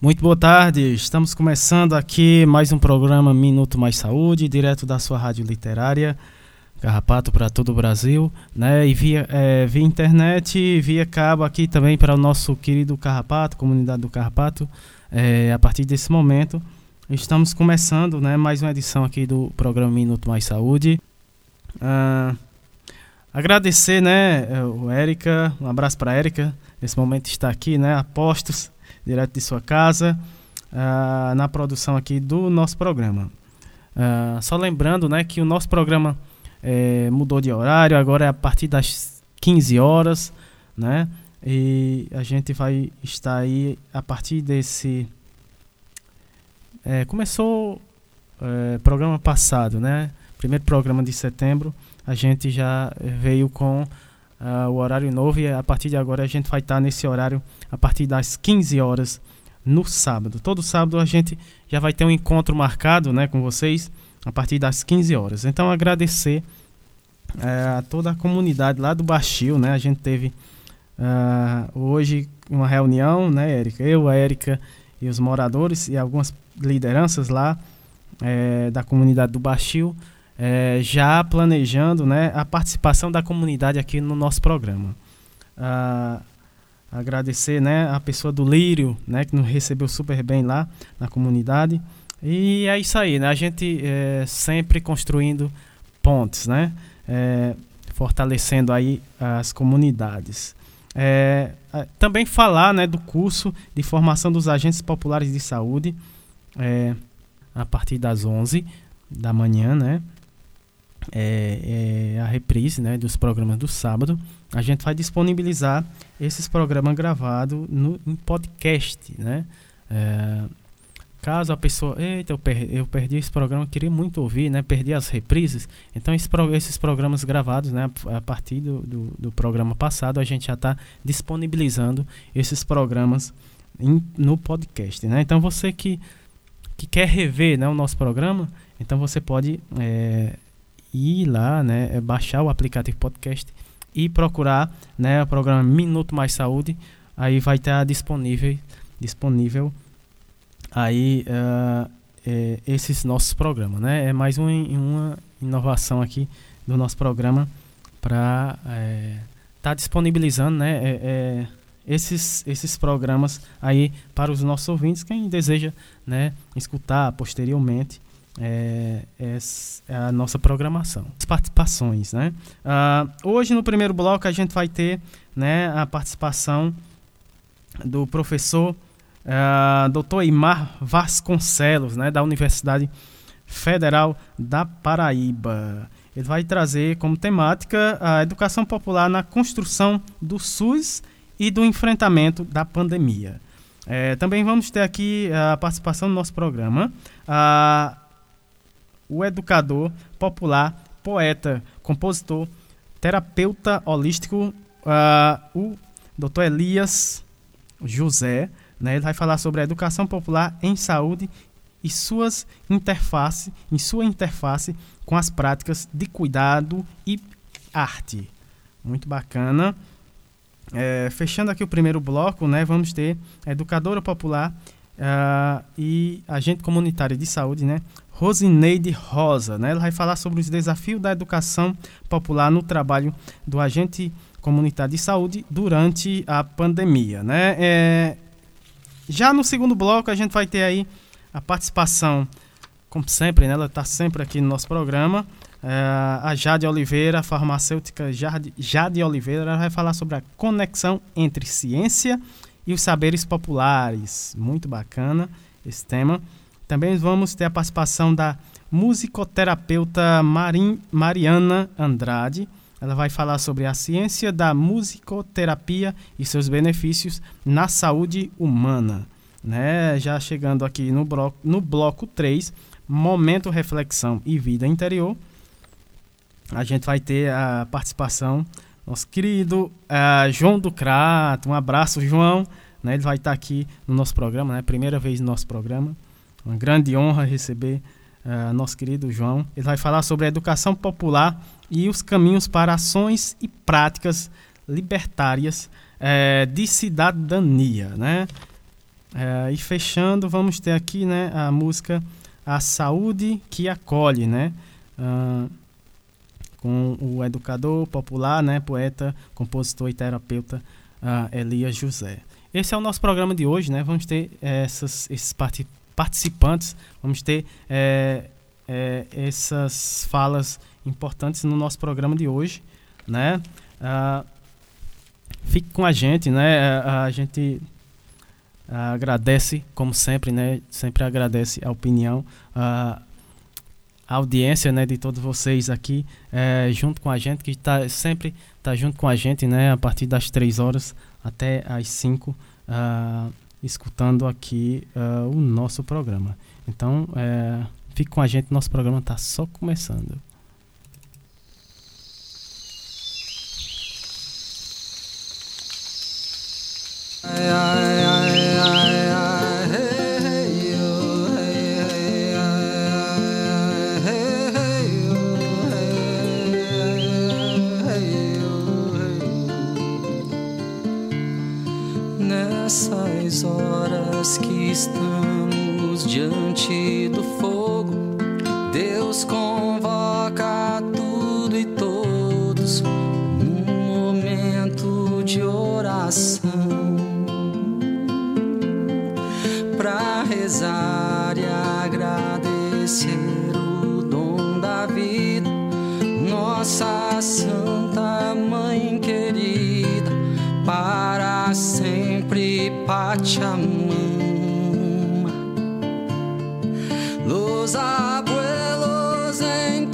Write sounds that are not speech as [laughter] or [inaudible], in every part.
Muito boa tarde, estamos começando aqui mais um programa Minuto Mais Saúde, direto da sua rádio literária, Carrapato para todo o Brasil, né? E via, é, via internet, via cabo aqui também para o nosso querido Carrapato, comunidade do Carrapato. É, a partir desse momento, estamos começando né, mais uma edição aqui do programa Minuto Mais Saúde. Ah, agradecer, né, o Érica, um abraço para Érica, nesse momento está aqui, né, apostos direto de sua casa, uh, na produção aqui do nosso programa. Uh, só lembrando né, que o nosso programa é, mudou de horário, agora é a partir das 15 horas, né? E a gente vai estar aí a partir desse. É, começou é, programa passado, né? Primeiro programa de setembro, a gente já veio com uh, o horário novo e a partir de agora a gente vai estar nesse horário a partir das 15 horas no sábado. Todo sábado a gente já vai ter um encontro marcado né, com vocês a partir das 15 horas. Então agradecer uh, a toda a comunidade lá do Baixio, né? A gente teve uh, hoje uma reunião, né, Érica? Eu, a Érica e os moradores e algumas lideranças lá é, da comunidade do Baixio é, já planejando né, a participação da comunidade aqui no nosso programa. Ah, agradecer né, a pessoa do Lírio, né, que nos recebeu super bem lá na comunidade. E é isso aí, né? A gente é, sempre construindo pontes, né? É, fortalecendo aí as comunidades. É, também falar né, do curso de formação dos agentes populares de saúde é, a partir das 11 da manhã, né? É, é, a reprise né, dos programas do sábado, a gente vai disponibilizar esses programas gravados no, em podcast. Né? É, caso a pessoa, eita, eu perdi, eu perdi esse programa, queria muito ouvir, né? perdi as reprises. Então, esse, esses programas gravados, né, a partir do, do, do programa passado, a gente já está disponibilizando esses programas no podcast. Né? Então, você que, que quer rever né, o nosso programa, então você pode é, ir lá, né, é baixar o aplicativo podcast e procurar, né, o programa Minuto Mais Saúde, aí vai estar disponível, disponível aí uh, é, esses nossos programas, né? É mais uma, uma inovação aqui do nosso programa para estar é, tá disponibilizando, né? É, é, esses, esses programas aí para os nossos ouvintes, quem deseja, né, escutar posteriormente é, é, é, a nossa programação. As participações, né? Uh, hoje no primeiro bloco a gente vai ter né, a participação do professor uh, Dr. Imar Vasconcelos, né, da Universidade Federal da Paraíba. Ele vai trazer como temática a educação popular na construção do SUS e do enfrentamento da pandemia. É, também vamos ter aqui a participação no nosso programa. Uh, o educador popular, poeta, compositor, terapeuta holístico, uh, o Dr. Elias José. Né, ele vai falar sobre a educação popular em saúde e suas interface, em sua interface com as práticas de cuidado e arte. Muito bacana. É, fechando aqui o primeiro bloco, né, vamos ter a educadora popular uh, e agente comunitário de saúde, né, Rosineide Rosa. Né? Ela vai falar sobre os desafios da educação popular no trabalho do agente comunitário de saúde durante a pandemia. Né? É, já no segundo bloco, a gente vai ter aí a participação, como sempre, né? ela está sempre aqui no nosso programa. É, a Jade Oliveira, farmacêutica Jade, Jade Oliveira, ela vai falar sobre a conexão entre ciência e os saberes populares. Muito bacana esse tema. Também vamos ter a participação da musicoterapeuta Marim, Mariana Andrade. Ela vai falar sobre a ciência da musicoterapia e seus benefícios na saúde humana. Né? Já chegando aqui no bloco, no bloco 3, Momento, Reflexão e Vida Interior, a gente vai ter a participação nosso querido uh, João do Crato. Um abraço, João. Né? Ele vai estar aqui no nosso programa, né? primeira vez no nosso programa. Uma grande honra receber uh, nosso querido João. Ele vai falar sobre a educação popular e os caminhos para ações e práticas libertárias uh, de cidadania, né? É, e fechando, vamos ter aqui né, a música A Saúde que Acolhe, né? Ah, com o educador popular, né, poeta, compositor e terapeuta uh, Elias José. Esse é o nosso programa de hoje, né? Vamos ter essas, esses participantes, vamos ter é, é, essas falas importantes no nosso programa de hoje, né? Uh, fique com a gente, né? A, a gente agradece, como sempre, né? Sempre agradece a opinião, audiência, né? De todos vocês aqui, é, junto com a gente, que está sempre tá junto com a gente, né? A partir das três horas até as cinco, uh, escutando aqui uh, o nosso programa. Então, é, fique com a gente, nosso programa está só começando. Ai, ai, ai, Nessas horas que estamos diante do fogo, Deus convoca tudo e todos num momento de oração. Para rezar e agradecer o dom da vida, nossa Santa Mãe querida, para Pachamama. Los abuelos entoaram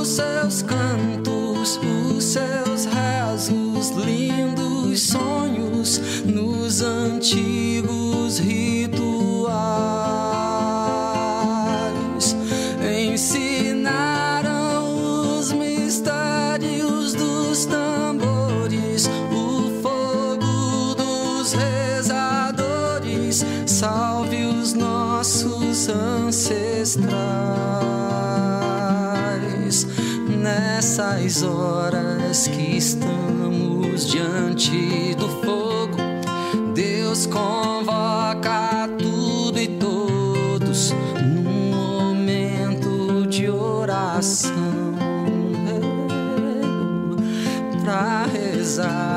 os seus cantos, os seus rezos, lindos sonhos nos antigos ancestrais nessas horas que estamos diante do fogo. Deus convoca tudo e todos num momento de oração para rezar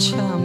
Pachamama.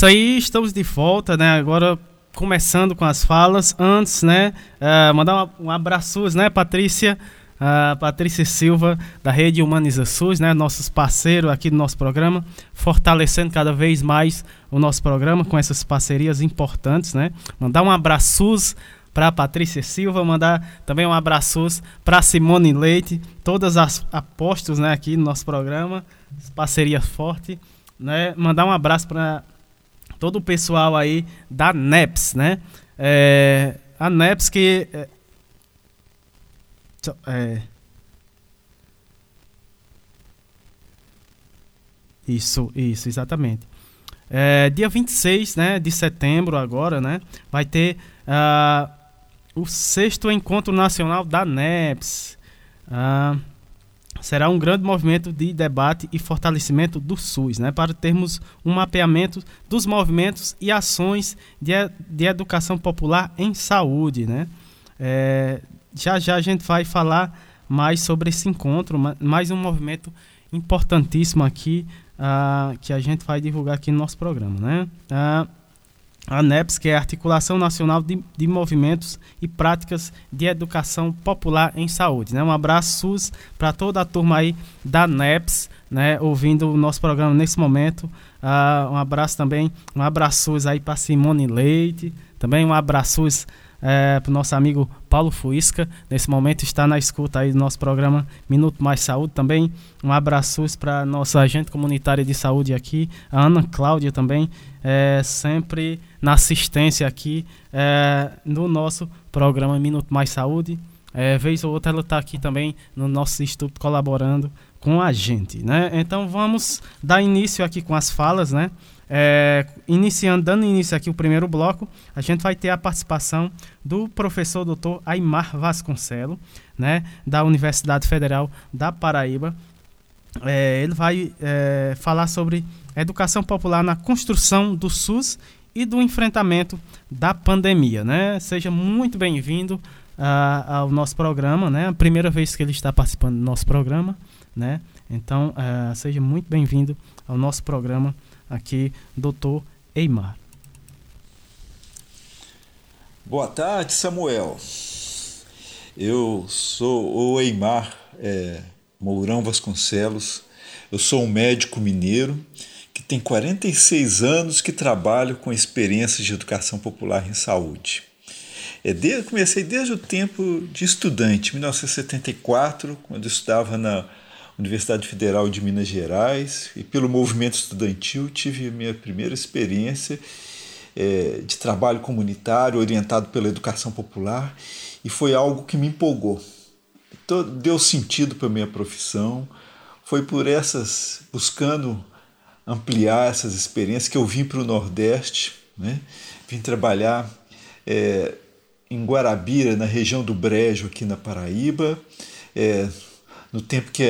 Isso aí, estamos de volta, né? Agora começando com as falas. Antes, né? eh, mandar um, um abraço, né, Patrícia? Ah, Patrícia Silva, da Rede Humaniza SUS, né? Nossos parceiros aqui do nosso programa, fortalecendo cada vez mais o nosso programa com essas parcerias importantes, né? Mandar um abraço para Patrícia Silva, mandar também um abraço para Simone Leite, todas as apostas, né, aqui no nosso programa, parceria forte, né? Mandar um abraço para todo o pessoal aí da NEPS, né? É, a NEPS que é, é, isso, isso, exatamente. É, dia 26 né, de setembro agora, né? Vai ter ah, o sexto encontro nacional da NEPS. Ah, será um grande movimento de debate e fortalecimento do SUS, né, para termos um mapeamento dos movimentos e ações de, de educação popular em saúde. Né. É, já já a gente vai falar mais sobre esse encontro, mais um movimento importantíssimo aqui uh, que a gente vai divulgar aqui no nosso programa, né? Uh, a NEPS, que é a Articulação Nacional de, de, Movimentos e Práticas de Educação Popular em Saúde. Né? Um abraço, SUS, para toda a turma aí da NEPS, né? ouvindo o nosso programa nesse momento. Uh, um abraço também, um abraço aí para Simone Leite, também um abraço é, para o nosso amigo Paulo Fuisca, nesse momento está na escuta aí do nosso programa Minuto Mais Saúde também. Um abraço para nossa agente comunitária de saúde aqui, a Ana Cláudia também, é, sempre na assistência aqui é, no nosso programa Minuto Mais Saúde. É, vez ou outra ela está aqui também no nosso instituto colaborando com a gente, né? Então vamos dar início aqui com as falas, né? É, iniciando, dando início aqui o primeiro bloco, a gente vai ter a participação do professor doutor Aymar Vasconcelo, né, da Universidade Federal da Paraíba. É, ele vai é, falar sobre educação popular na construção do SUS e do enfrentamento da pandemia. Né? Seja muito bem-vindo uh, ao nosso programa, né? a primeira vez que ele está participando do nosso programa. Né? Então, uh, seja muito bem-vindo ao nosso programa aqui, doutor Eimar. Boa tarde, Samuel. Eu sou o Eimar é, Mourão Vasconcelos. Eu sou um médico mineiro tem 46 anos que trabalho com experiências de educação popular em saúde. É comecei desde o tempo de estudante, 1974, quando eu estudava na Universidade Federal de Minas Gerais e pelo movimento estudantil tive a minha primeira experiência é, de trabalho comunitário orientado pela educação popular e foi algo que me empolgou. Então, deu sentido para a minha profissão, foi por essas, buscando ampliar essas experiências que eu vim para o Nordeste, né? vim trabalhar é, em Guarabira, na região do Brejo, aqui na Paraíba, é, no tempo que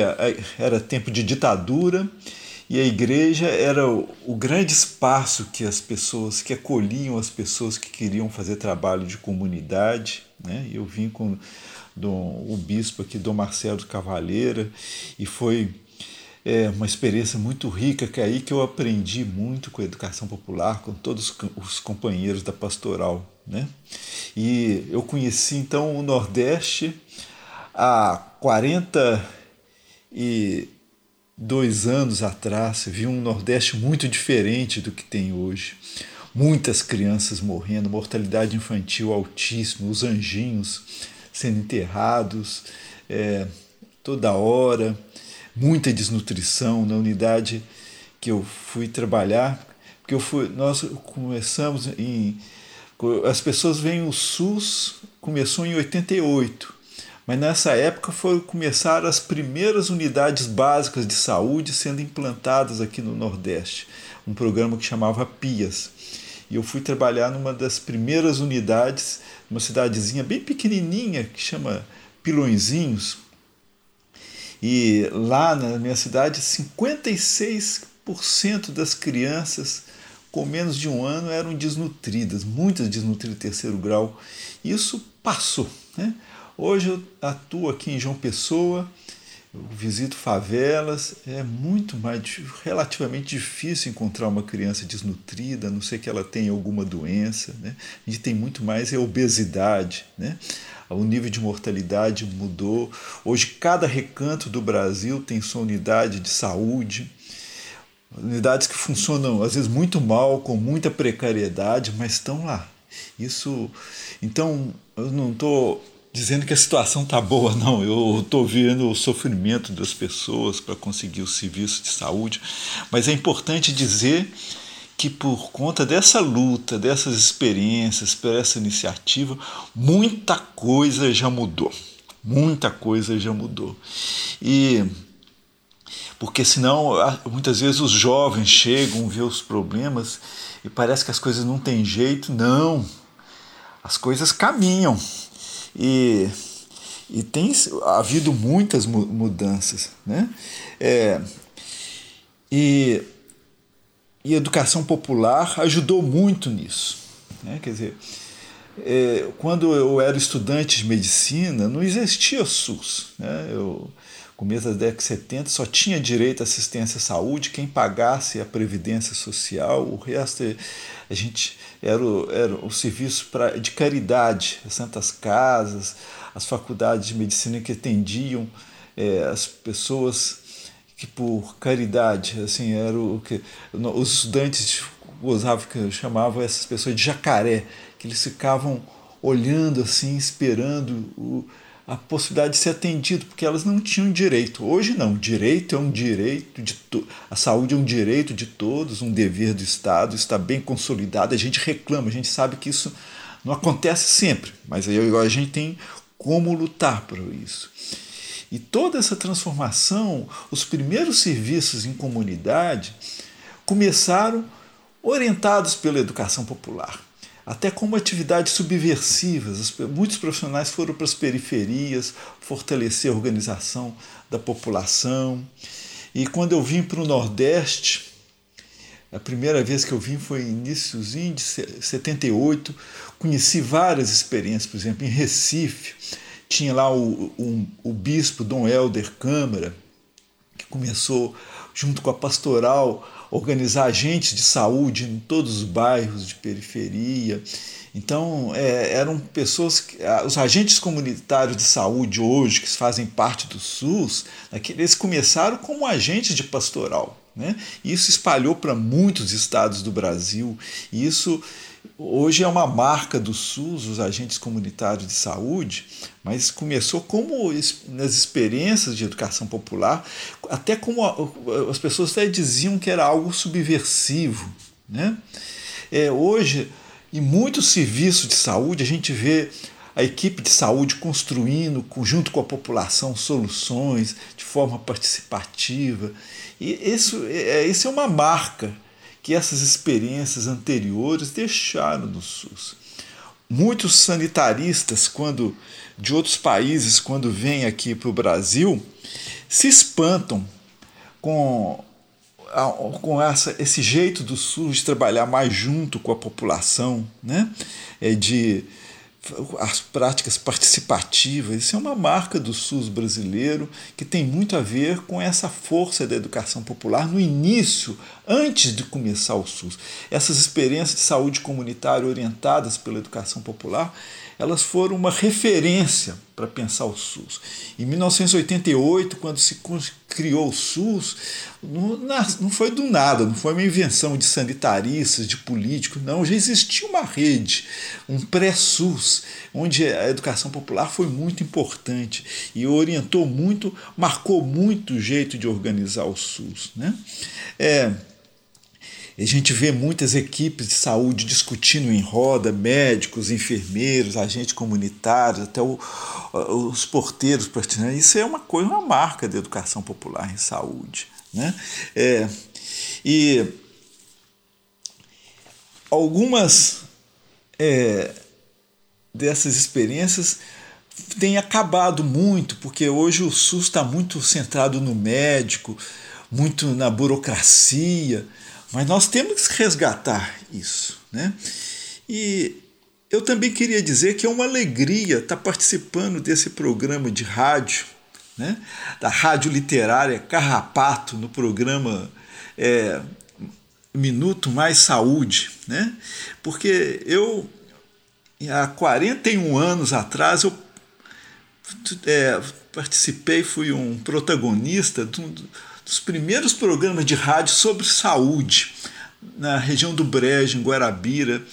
era tempo de ditadura e a igreja era o, o, grande espaço que as pessoas que acolhiam as pessoas que queriam fazer trabalho de comunidade né eu vim com Dom, o bispo aqui Dom Marcelo Cavaleira e foi é, uma experiência muito rica que é aí que eu aprendi muito com a educação popular com todos os companheiros da pastoral né? E eu conheci então o Nordeste há 42 anos atrás, vi um Nordeste muito diferente do que tem hoje. Muitas crianças morrendo, mortalidade infantil altíssima, os anjinhos sendo enterrados é, toda hora, muita desnutrição na unidade que eu fui trabalhar, porque eu fui, nós começamos em as pessoas veem o SUS começou em 88 mas nessa época foram começar as primeiras unidades básicas de saúde sendo implantadas aqui no Nordeste, um programa que chamava PIAS. E eu fui trabalhar numa das primeiras unidades, uma cidadezinha bem pequenininha que chama Pilõezinhos. E lá na minha cidade, 56% das crianças com menos de um ano eram desnutridas, muitas desnutridas de terceiro grau. Isso passou. Né? Hoje eu atuo aqui em João Pessoa, eu visito favelas, é muito mais relativamente difícil encontrar uma criança desnutrida, a não sei que ela tenha alguma doença. Né? A gente tem muito mais é obesidade. Né? O nível de mortalidade mudou. Hoje, cada recanto do Brasil tem sua unidade de saúde. Unidades que funcionam, às vezes, muito mal, com muita precariedade, mas estão lá. Isso. Então, eu não estou dizendo que a situação está boa, não. Eu estou vendo o sofrimento das pessoas para conseguir o serviço de saúde, mas é importante dizer que por conta dessa luta, dessas experiências, por essa iniciativa, muita coisa já mudou. Muita coisa já mudou. E porque senão muitas vezes os jovens chegam, vê os problemas e parece que as coisas não têm jeito. Não, as coisas caminham. E, e tem havido muitas mudanças. Né? É, e, e educação popular ajudou muito nisso. Né? Quer dizer, é, quando eu era estudante de medicina, não existia SUS. Né? Eu, começo da década de 70, só tinha direito à assistência à saúde quem pagasse a previdência social, o resto a gente era o, era o serviço pra, de caridade, as santas casas, as faculdades de medicina que atendiam é, as pessoas que por caridade, assim, era o que os estudantes gozavam chamavam essas pessoas de jacaré, que eles ficavam olhando assim, esperando o, a possibilidade de ser atendido, porque elas não tinham direito. Hoje não, direito é um direito de to... a saúde é um direito de todos, um dever do Estado, está bem consolidado. A gente reclama, a gente sabe que isso não acontece sempre, mas aí a gente tem como lutar por isso. E toda essa transformação, os primeiros serviços em comunidade começaram orientados pela educação popular, até como atividades subversivas. Muitos profissionais foram para as periferias fortalecer a organização da população. E quando eu vim para o Nordeste, a primeira vez que eu vim foi iníciozinho de 78, conheci várias experiências, por exemplo, em Recife, tinha lá o, o, o bispo Dom Helder Câmara, que começou, junto com a pastoral, organizar agentes de saúde em todos os bairros de periferia. Então, é, eram pessoas, que, os agentes comunitários de saúde hoje, que fazem parte do SUS, eles começaram como agentes de pastoral. Né? Isso espalhou para muitos estados do Brasil. E isso hoje é uma marca do SUS, os agentes comunitários de saúde, mas começou como nas experiências de educação popular, até como as pessoas até diziam que era algo subversivo. Né? É, hoje, em muitos serviços de saúde, a gente vê a equipe de saúde construindo, junto com a população, soluções de forma participativa. E isso, é, isso é uma marca que essas experiências anteriores deixaram no SUS. Muitos sanitaristas, quando de outros países, quando vêm aqui para o Brasil, se espantam com, com essa, esse jeito do SUS de trabalhar mais junto com a população, né? É de as práticas participativas, isso é uma marca do SUS brasileiro que tem muito a ver com essa força da educação popular no início, antes de começar o SUS. Essas experiências de saúde comunitária orientadas pela educação popular, elas foram uma referência para pensar o SUS. Em 1988, quando se criou o SUS, não foi do nada, não foi uma invenção de sanitaristas, de políticos, não. Já existia uma rede, um pré-SUS, onde a educação popular foi muito importante e orientou muito, marcou muito o jeito de organizar o SUS. Né? É, a gente vê muitas equipes de saúde discutindo em roda, médicos, enfermeiros, agentes comunitários, até o, os porteiros pertinentes. Isso é uma coisa, uma marca da educação popular em saúde. Né? É, e algumas é, dessas experiências têm acabado muito, porque hoje o SUS está muito centrado no médico, muito na burocracia, mas nós temos que resgatar isso. Né? E eu também queria dizer que é uma alegria estar participando desse programa de rádio, né? da Rádio Literária Carrapato, no programa é, Minuto Mais Saúde. Né? Porque eu, há 41 anos atrás, eu é, participei, fui um protagonista de um dos primeiros programas de rádio sobre saúde na região do Brejo, em Guarabira.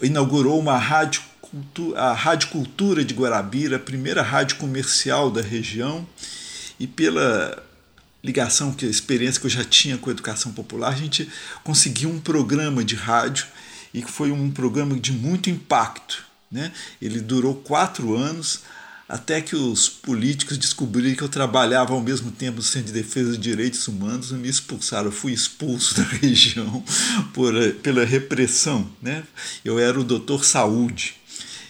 Inaugurou uma rádio, a Rádio Cultura de Guarabira, a primeira rádio comercial da região, e pela ligação, que a experiência que eu já tinha com a educação popular, a gente conseguiu um programa de rádio e foi um programa de muito impacto. Né? Ele durou quatro anos até que os políticos descobriram que eu trabalhava ao mesmo tempo no Centro de Defesa de Direitos Humanos e me expulsaram. Eu fui expulso [laughs] da região por, pela repressão. Né? Eu era o doutor Saúde.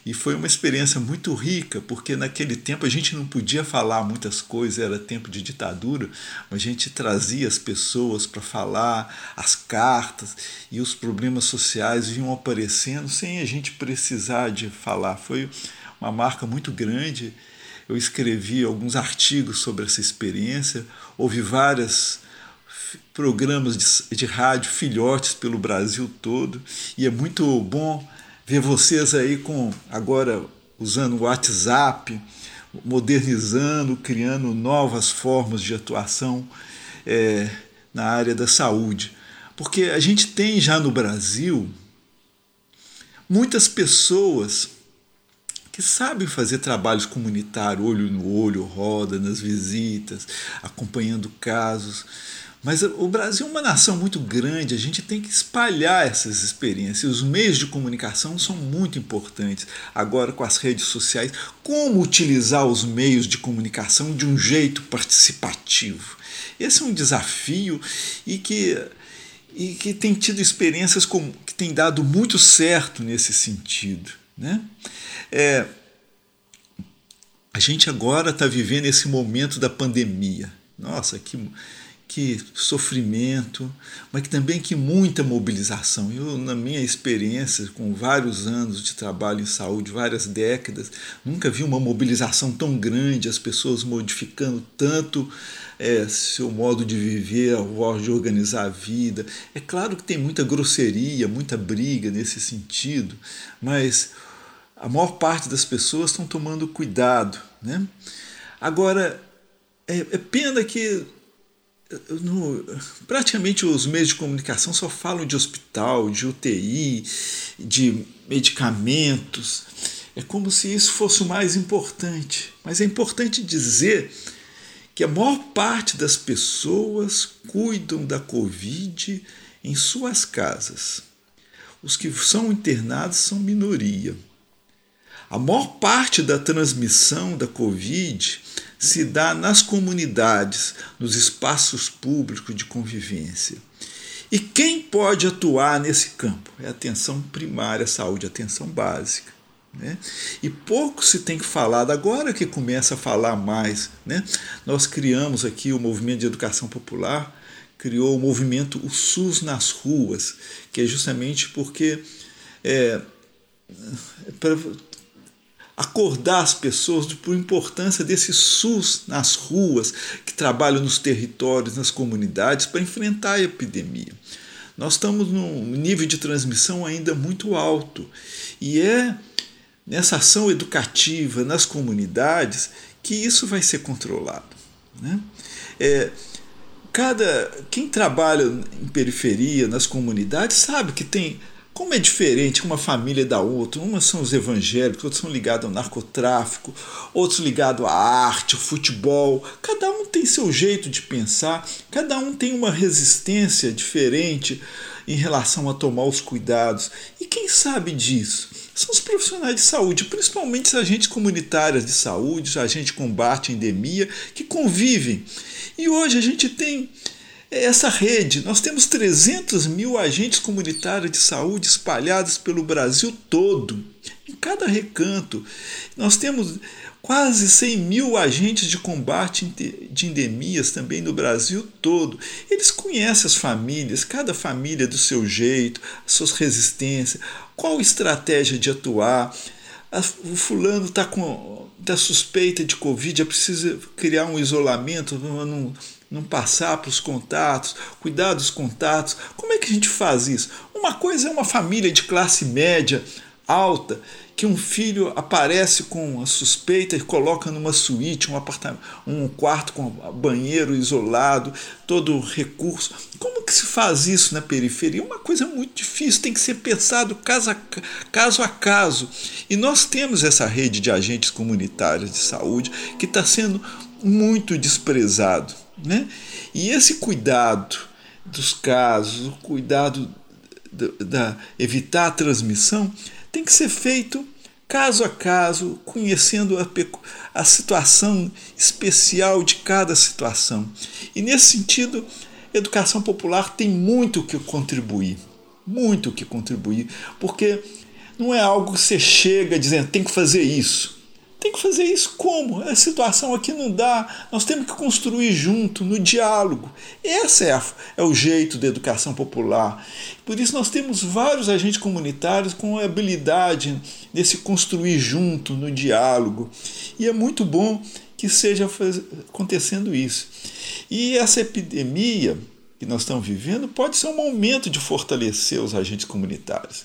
E foi uma experiência muito rica, porque naquele tempo a gente não podia falar muitas coisas, era tempo de ditadura, mas a gente trazia as pessoas para falar, as cartas e os problemas sociais vinham aparecendo sem a gente precisar de falar. Foi uma marca muito grande. Eu escrevi alguns artigos sobre essa experiência, houve vários programas de, de rádio filhotes pelo Brasil todo, e é muito bom ver vocês aí com agora usando o WhatsApp, modernizando, criando novas formas de atuação é, na área da saúde. Porque a gente tem já no Brasil muitas pessoas que sabem fazer trabalhos comunitários, olho no olho, roda nas visitas, acompanhando casos. Mas o Brasil é uma nação muito grande, a gente tem que espalhar essas experiências. Os meios de comunicação são muito importantes. Agora, com as redes sociais, como utilizar os meios de comunicação de um jeito participativo? Esse é um desafio e que, e que tem tido experiências com, que tem dado muito certo nesse sentido. Né? É, a gente agora está vivendo esse momento da pandemia. Nossa, que que sofrimento, mas que também que muita mobilização. Eu, na minha experiência, com vários anos de trabalho em saúde, várias décadas, nunca vi uma mobilização tão grande, as pessoas modificando tanto é, seu modo de viver, o modo de organizar a vida. É claro que tem muita grosseria, muita briga nesse sentido, mas a maior parte das pessoas estão tomando cuidado. Né? Agora, é, é pena que no, praticamente os meios de comunicação só falam de hospital, de UTI, de medicamentos. É como se isso fosse o mais importante. Mas é importante dizer que a maior parte das pessoas cuidam da Covid em suas casas. Os que são internados são minoria. A maior parte da transmissão da Covid se dá nas comunidades, nos espaços públicos de convivência. E quem pode atuar nesse campo? É atenção primária, saúde, atenção básica. Né? E pouco se tem falado, agora que começa a falar mais. Né? Nós criamos aqui o Movimento de Educação Popular, criou o movimento O SUS nas Ruas, que é justamente porque é, para acordar as pessoas por importância desse SUS nas ruas, que trabalham nos territórios, nas comunidades, para enfrentar a epidemia. Nós estamos num nível de transmissão ainda muito alto e é nessa ação educativa nas comunidades que isso vai ser controlado. Né? É, cada quem trabalha em periferia, nas comunidades, sabe que tem como é diferente uma família da outra, umas são os evangélicos, outros são ligados ao narcotráfico, outros ligados à arte, ao futebol. Cada um tem seu jeito de pensar, cada um tem uma resistência diferente em relação a tomar os cuidados. E quem sabe disso? São os profissionais de saúde, principalmente os agentes comunitários de saúde, os agentes de combate à endemia, que convivem. E hoje a gente tem essa rede. Nós temos 300 mil agentes comunitários de saúde espalhados pelo Brasil todo, em cada recanto. Nós temos quase 100 mil agentes de combate de endemias também no Brasil todo. Eles conhecem as famílias, cada família do seu jeito, as suas resistências, qual estratégia de atuar. O fulano está com tá suspeita de Covid, é preciso criar um isolamento, não, não passar para os contatos, cuidar dos contatos. Como é que a gente faz isso? Uma coisa é uma família de classe média alta que um filho aparece com a suspeita e coloca numa suíte, um apartamento, um quarto com banheiro isolado, todo recurso. Como que se faz isso na periferia? Uma coisa muito difícil, tem que ser pensado caso a, caso a caso. E nós temos essa rede de agentes comunitários de saúde que está sendo muito desprezado. Né? E esse cuidado dos casos, o cuidado da, da evitar a transmissão, tem que ser feito caso a caso, conhecendo a, a situação especial de cada situação. E nesse sentido, a educação popular tem muito que contribuir, muito que contribuir, porque não é algo que você chega dizendo tem que fazer isso. Tem que fazer isso como? A situação aqui não dá. Nós temos que construir junto, no diálogo. Esse é, é o jeito da educação popular. Por isso nós temos vários agentes comunitários com habilidade nesse construir junto, no diálogo. E é muito bom que seja acontecendo isso. E essa epidemia que nós estamos vivendo pode ser um momento de fortalecer os agentes comunitários.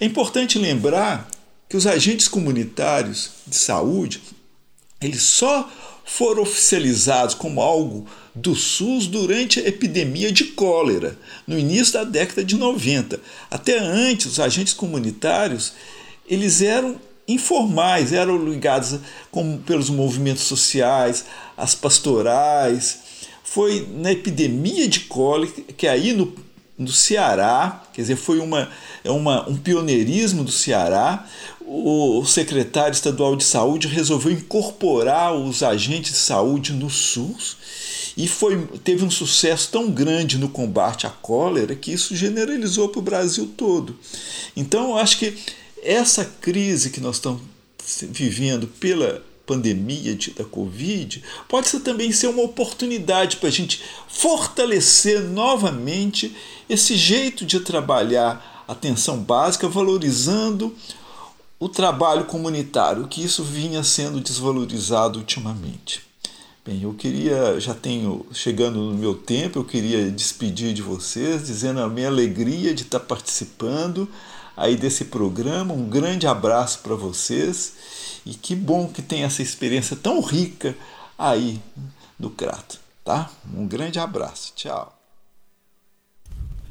É importante lembrar que os agentes comunitários de saúde eles só foram oficializados como algo do SUS durante a epidemia de cólera, no início da década de 90. Até antes, os agentes comunitários eles eram informais, eram ligados com, pelos movimentos sociais, as pastorais. Foi na epidemia de cólera que aí no, no Ceará, quer dizer, foi uma, uma, um pioneirismo do Ceará, o secretário estadual de saúde resolveu incorporar os agentes de saúde no SUS e foi, teve um sucesso tão grande no combate à cólera que isso generalizou para o Brasil todo. Então, eu acho que essa crise que nós estamos vivendo pela pandemia de, da Covid pode ser, também ser uma oportunidade para a gente fortalecer novamente esse jeito de trabalhar atenção básica, valorizando o trabalho comunitário, que isso vinha sendo desvalorizado ultimamente. Bem, eu queria, já tenho chegando no meu tempo, eu queria despedir de vocês, dizendo a minha alegria de estar participando aí desse programa. Um grande abraço para vocês e que bom que tem essa experiência tão rica aí do Crato, tá? Um grande abraço. Tchau.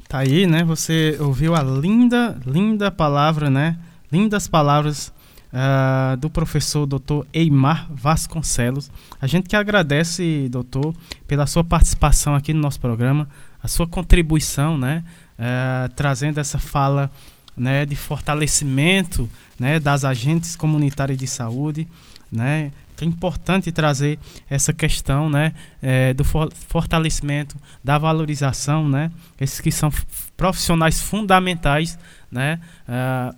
Tá aí, né? Você ouviu a linda, linda palavra, né? lindas palavras uh, do professor Dr. Eimar Vasconcelos. A gente que agradece, doutor, pela sua participação aqui no nosso programa, a sua contribuição, né, uh, trazendo essa fala né, de fortalecimento né, das agentes comunitárias de saúde, né, é importante trazer essa questão né, é, do fortalecimento, da valorização, né, esses que são profissionais fundamentais né, uh,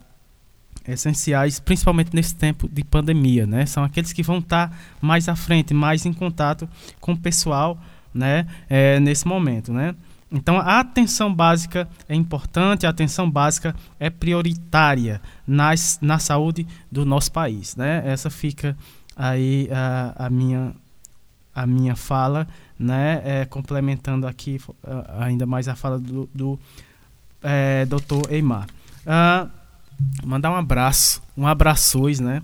essenciais, principalmente nesse tempo de pandemia, né? São aqueles que vão estar tá mais à frente, mais em contato com o pessoal, né? É, nesse momento, né? Então, a atenção básica é importante, a atenção básica é prioritária nas, na saúde do nosso país, né? Essa fica aí a, a minha a minha fala, né? É, complementando aqui ainda mais a fala do, do é, Dr. Eimar. Uh, mandar um abraço, um abraços, né,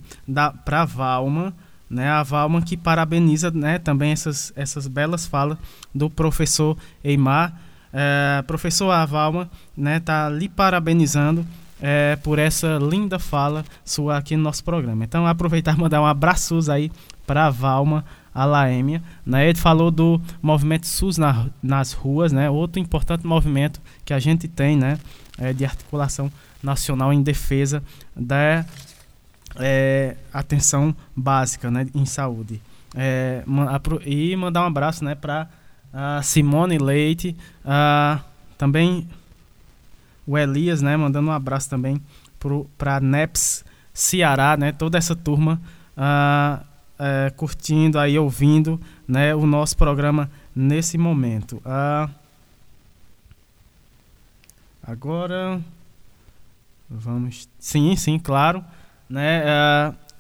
para Valma, né, a Valma que parabeniza, né, também essas essas belas falas do professor Eimar, é, professor a Valma, né, tá lhe parabenizando é, por essa linda fala sua aqui no nosso programa. Então aproveitar e mandar um abraços aí para a Valma a Laêmia. Né? Ele falou do movimento SUS na, nas ruas, né? outro importante movimento que a gente tem né? É, de articulação nacional em defesa da é, atenção básica né, em saúde. É, e mandar um abraço né, para Simone Leite, também o Elias, né, mandando um abraço também para NEPS Ceará, né, toda essa turma é, curtindo aí, ouvindo né, o nosso programa nesse momento. agora Vamos. Sim, sim, claro. Né,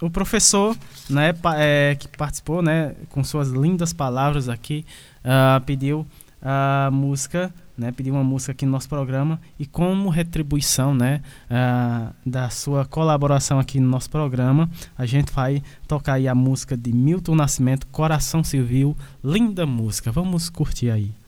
o professor né, é, que participou né, com suas lindas palavras aqui uh, pediu a música, né, pediu uma música aqui no nosso programa e como retribuição né, uh, da sua colaboração aqui no nosso programa, a gente vai tocar aí a música de Milton Nascimento, Coração Civil, linda música. Vamos curtir aí.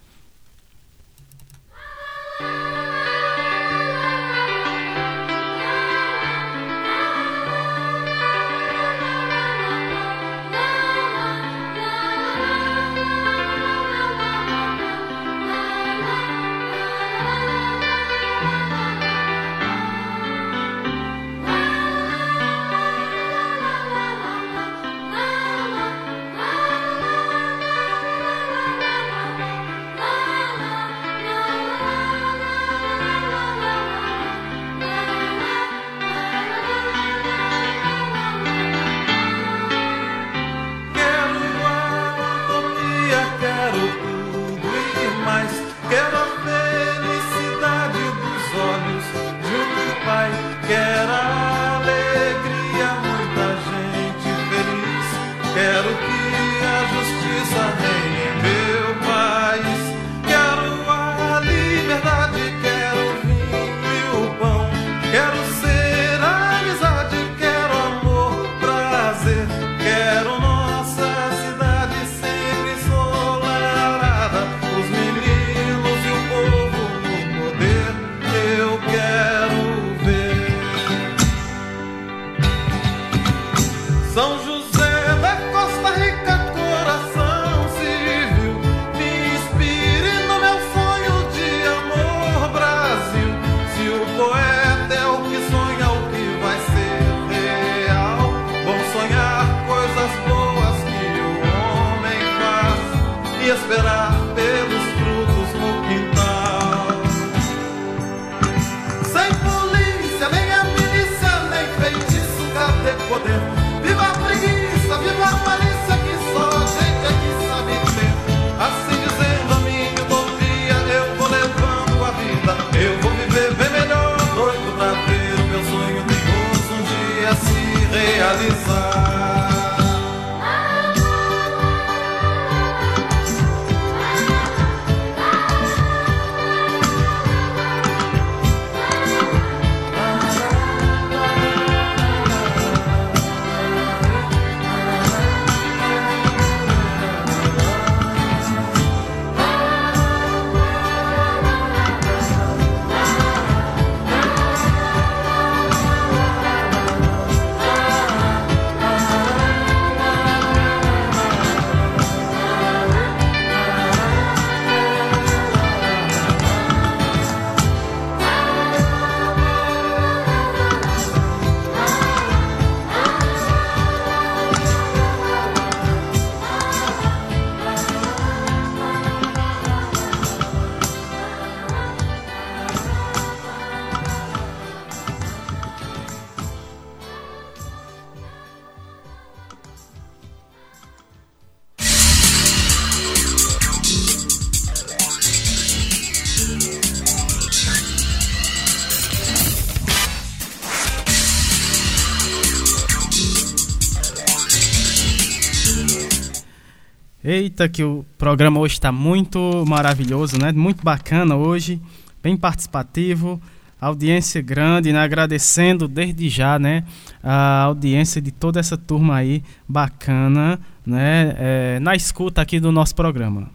Eita, que o programa hoje está muito maravilhoso, né? Muito bacana hoje, bem participativo, audiência grande, né? Agradecendo desde já, né? A audiência de toda essa turma aí bacana, né? É, na escuta aqui do nosso programa.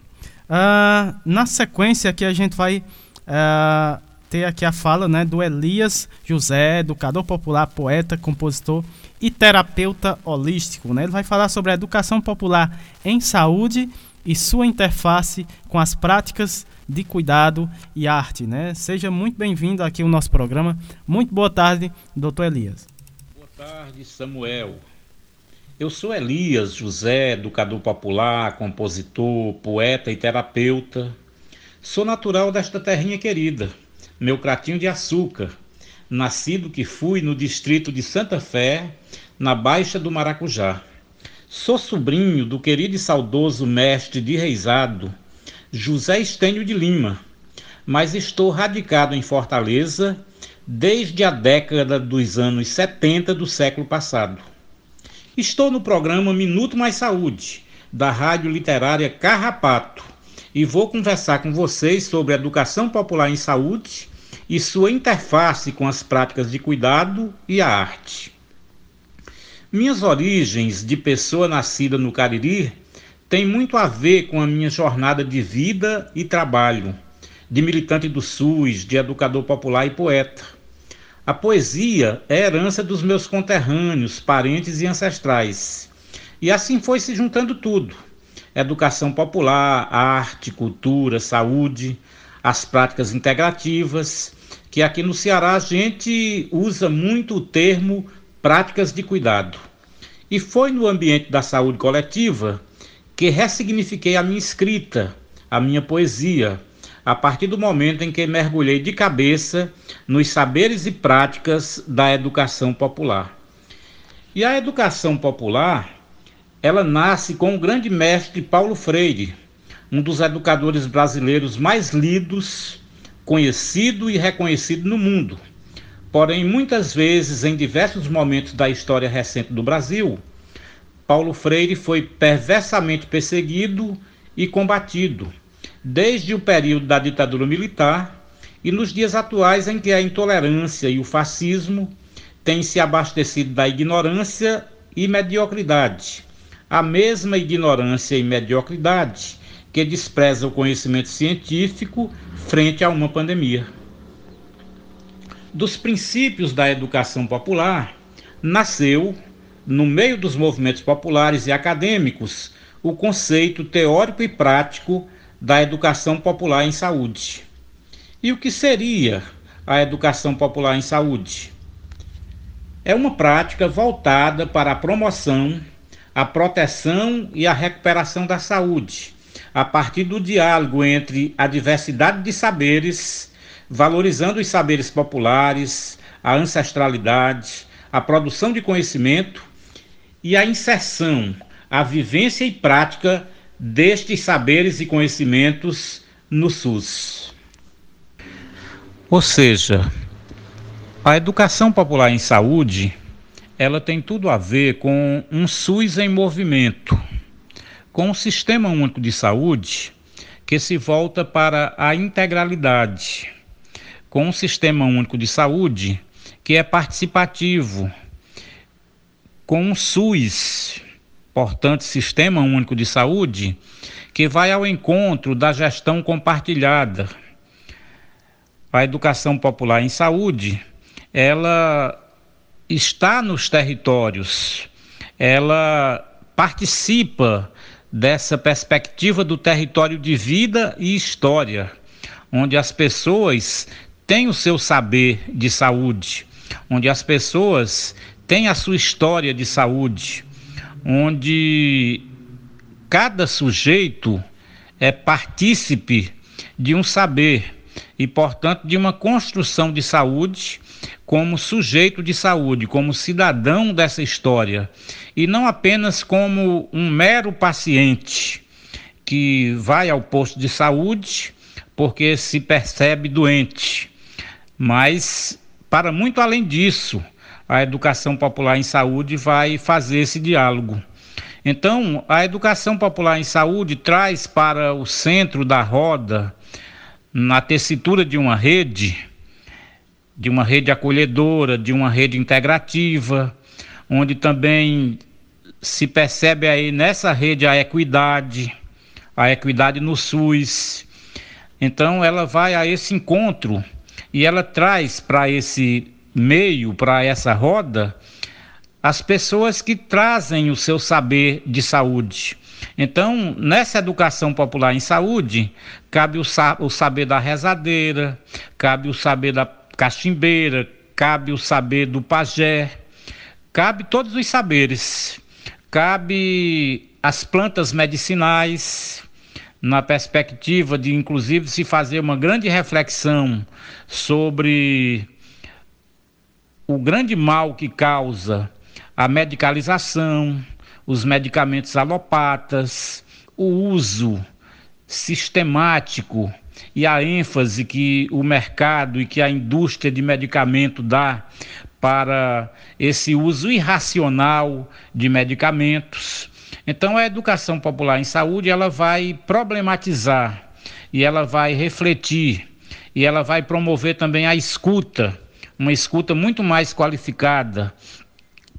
Ah, na sequência aqui a gente vai ah, ter aqui a fala, né? Do Elias José, educador popular, poeta, compositor e terapeuta holístico. Né? Ele vai falar sobre a educação popular em saúde e sua interface com as práticas de cuidado e arte. Né? Seja muito bem-vindo aqui ao nosso programa. Muito boa tarde, doutor Elias. Boa tarde, Samuel. Eu sou Elias José, educador popular, compositor, poeta e terapeuta. Sou natural desta terrinha querida, meu cratinho de açúcar, nascido que fui no distrito de Santa Fé, na Baixa do Maracujá. Sou sobrinho do querido e saudoso mestre de reizado, José Estênio de Lima, mas estou radicado em Fortaleza desde a década dos anos 70 do século passado. Estou no programa Minuto Mais Saúde, da Rádio Literária Carrapato, e vou conversar com vocês sobre educação popular em saúde e sua interface com as práticas de cuidado e a arte. Minhas origens de pessoa nascida no Cariri têm muito a ver com a minha jornada de vida e trabalho, de militante do SUS, de educador popular e poeta. A poesia é herança dos meus conterrâneos, parentes e ancestrais. E assim foi se juntando tudo: educação popular, arte, cultura, saúde, as práticas integrativas que aqui no Ceará a gente usa muito o termo práticas de cuidado. E foi no ambiente da saúde coletiva que ressignifiquei a minha escrita, a minha poesia, a partir do momento em que mergulhei de cabeça nos saberes e práticas da educação popular. E a educação popular, ela nasce com o grande mestre Paulo Freire, um dos educadores brasileiros mais lidos conhecido e reconhecido no mundo. Porém, muitas vezes, em diversos momentos da história recente do Brasil, Paulo Freire foi perversamente perseguido e combatido, desde o período da ditadura militar e nos dias atuais em que a intolerância e o fascismo têm se abastecido da ignorância e mediocridade, a mesma ignorância e mediocridade que despreza o conhecimento científico frente a uma pandemia. Dos princípios da educação popular, nasceu, no meio dos movimentos populares e acadêmicos, o conceito teórico e prático da educação popular em saúde. E o que seria a educação popular em saúde? É uma prática voltada para a promoção, a proteção e a recuperação da saúde a partir do diálogo entre a diversidade de saberes, valorizando os saberes populares, a ancestralidade, a produção de conhecimento e a inserção, a vivência e prática destes saberes e conhecimentos no SUS. Ou seja, a educação popular em saúde, ela tem tudo a ver com um SUS em movimento, com um sistema único de saúde que se volta para a integralidade, com um sistema único de saúde que é participativo, com um SUS, portanto, Sistema Único de Saúde, que vai ao encontro da gestão compartilhada. A educação popular em saúde, ela está nos territórios, ela participa dessa perspectiva do território de vida e história, onde as pessoas têm o seu saber de saúde, onde as pessoas têm a sua história de saúde, onde cada sujeito é partícipe de um saber e, portanto, de uma construção de saúde como sujeito de saúde, como cidadão dessa história, e não apenas como um mero paciente que vai ao posto de saúde porque se percebe doente, mas para muito além disso, a educação popular em saúde vai fazer esse diálogo. Então, a educação popular em saúde traz para o centro da roda, na tessitura de uma rede, de uma rede acolhedora, de uma rede integrativa, onde também se percebe aí nessa rede a equidade, a equidade no SUS. Então, ela vai a esse encontro e ela traz para esse meio, para essa roda, as pessoas que trazem o seu saber de saúde. Então, nessa educação popular em saúde, cabe o, sa o saber da rezadeira, cabe o saber da cachimbeira, cabe o saber do pajé, cabe todos os saberes, cabe as plantas medicinais, na perspectiva de, inclusive, se fazer uma grande reflexão sobre o grande mal que causa a medicalização, os medicamentos alopatas, o uso sistemático e a ênfase que o mercado e que a indústria de medicamento dá para esse uso irracional de medicamentos. Então a educação popular em saúde ela vai problematizar e ela vai refletir e ela vai promover também a escuta, uma escuta muito mais qualificada,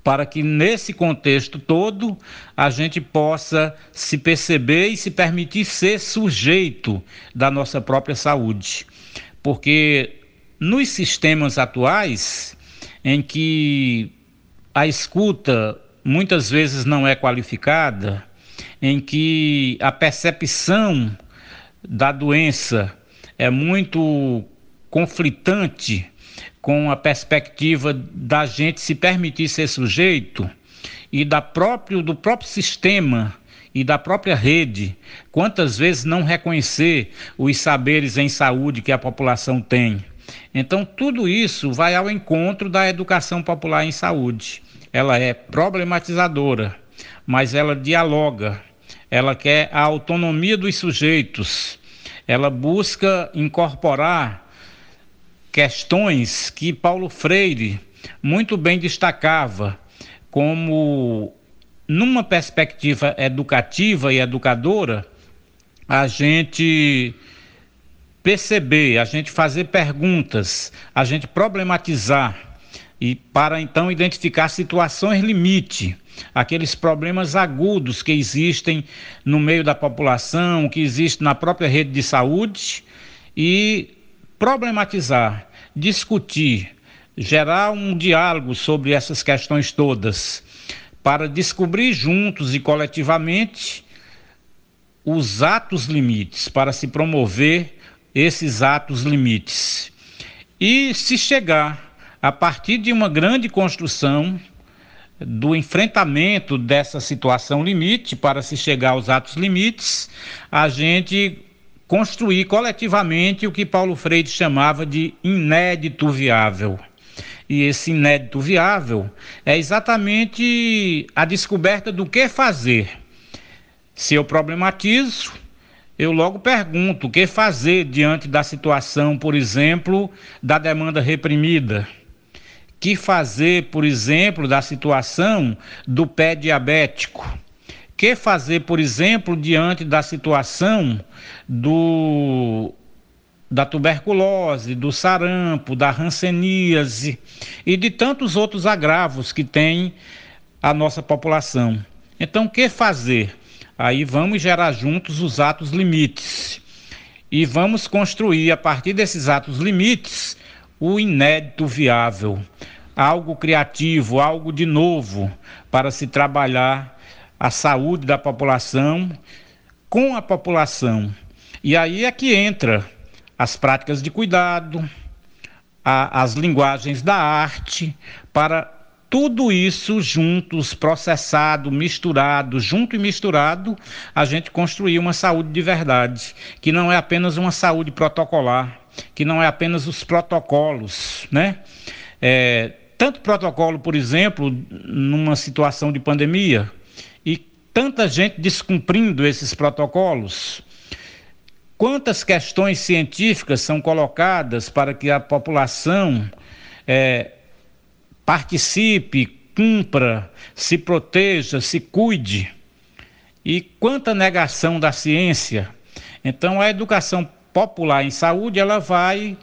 para que nesse contexto todo a gente possa se perceber e se permitir ser sujeito da nossa própria saúde. Porque nos sistemas atuais, em que a escuta muitas vezes não é qualificada, em que a percepção da doença é muito conflitante com a perspectiva da gente se permitir ser sujeito e da próprio, do próprio sistema e da própria rede, quantas vezes não reconhecer os saberes em saúde que a população tem. Então, tudo isso vai ao encontro da educação popular em saúde. Ela é problematizadora, mas ela dialoga, ela quer a autonomia dos sujeitos, ela busca incorporar questões que Paulo Freire muito bem destacava como numa perspectiva educativa e educadora, a gente perceber, a gente fazer perguntas, a gente problematizar e para então identificar situações limite, aqueles problemas agudos que existem no meio da população, que existem na própria rede de saúde e problematizar, discutir, gerar um diálogo sobre essas questões todas, para descobrir juntos e coletivamente os atos limites, para se promover esses atos limites. E se chegar a partir de uma grande construção do enfrentamento dessa situação limite para se chegar aos atos limites, a gente construir coletivamente o que Paulo Freire chamava de inédito viável. E esse inédito viável é exatamente a descoberta do que fazer. Se eu problematizo, eu logo pergunto o que fazer diante da situação, por exemplo, da demanda reprimida que fazer, por exemplo, da situação do pé diabético? Que fazer, por exemplo, diante da situação do da tuberculose, do sarampo, da ranceníase e de tantos outros agravos que tem a nossa população. Então, o que fazer? Aí vamos gerar juntos os atos limites e vamos construir a partir desses atos limites o inédito viável, algo criativo, algo de novo para se trabalhar a saúde da população com a população. E aí é que entra as práticas de cuidado, a, as linguagens da arte, para tudo isso juntos, processado, misturado, junto e misturado, a gente construir uma saúde de verdade, que não é apenas uma saúde protocolar, que não é apenas os protocolos, né? É, tanto protocolo, por exemplo, numa situação de pandemia, tanta gente descumprindo esses protocolos. Quantas questões científicas são colocadas para que a população é, participe, cumpra, se proteja, se cuide? E quanta negação da ciência? Então, a educação popular em saúde, ela vai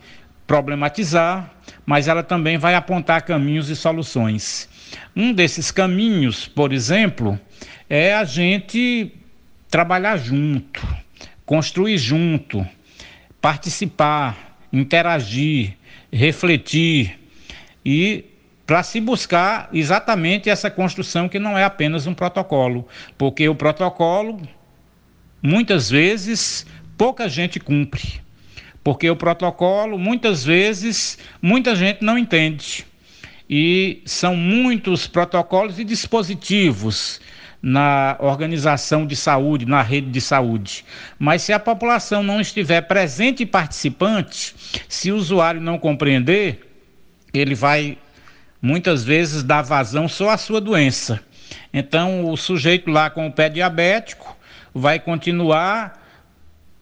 problematizar, mas ela também vai apontar caminhos e soluções. Um desses caminhos, por exemplo, é a gente trabalhar junto, construir junto, participar, interagir, refletir e para se buscar exatamente essa construção que não é apenas um protocolo, porque o protocolo muitas vezes pouca gente cumpre. Porque o protocolo, muitas vezes, muita gente não entende. E são muitos protocolos e dispositivos na organização de saúde, na rede de saúde. Mas se a população não estiver presente e participante, se o usuário não compreender, ele vai muitas vezes dar vazão só à sua doença. Então, o sujeito lá com o pé diabético vai continuar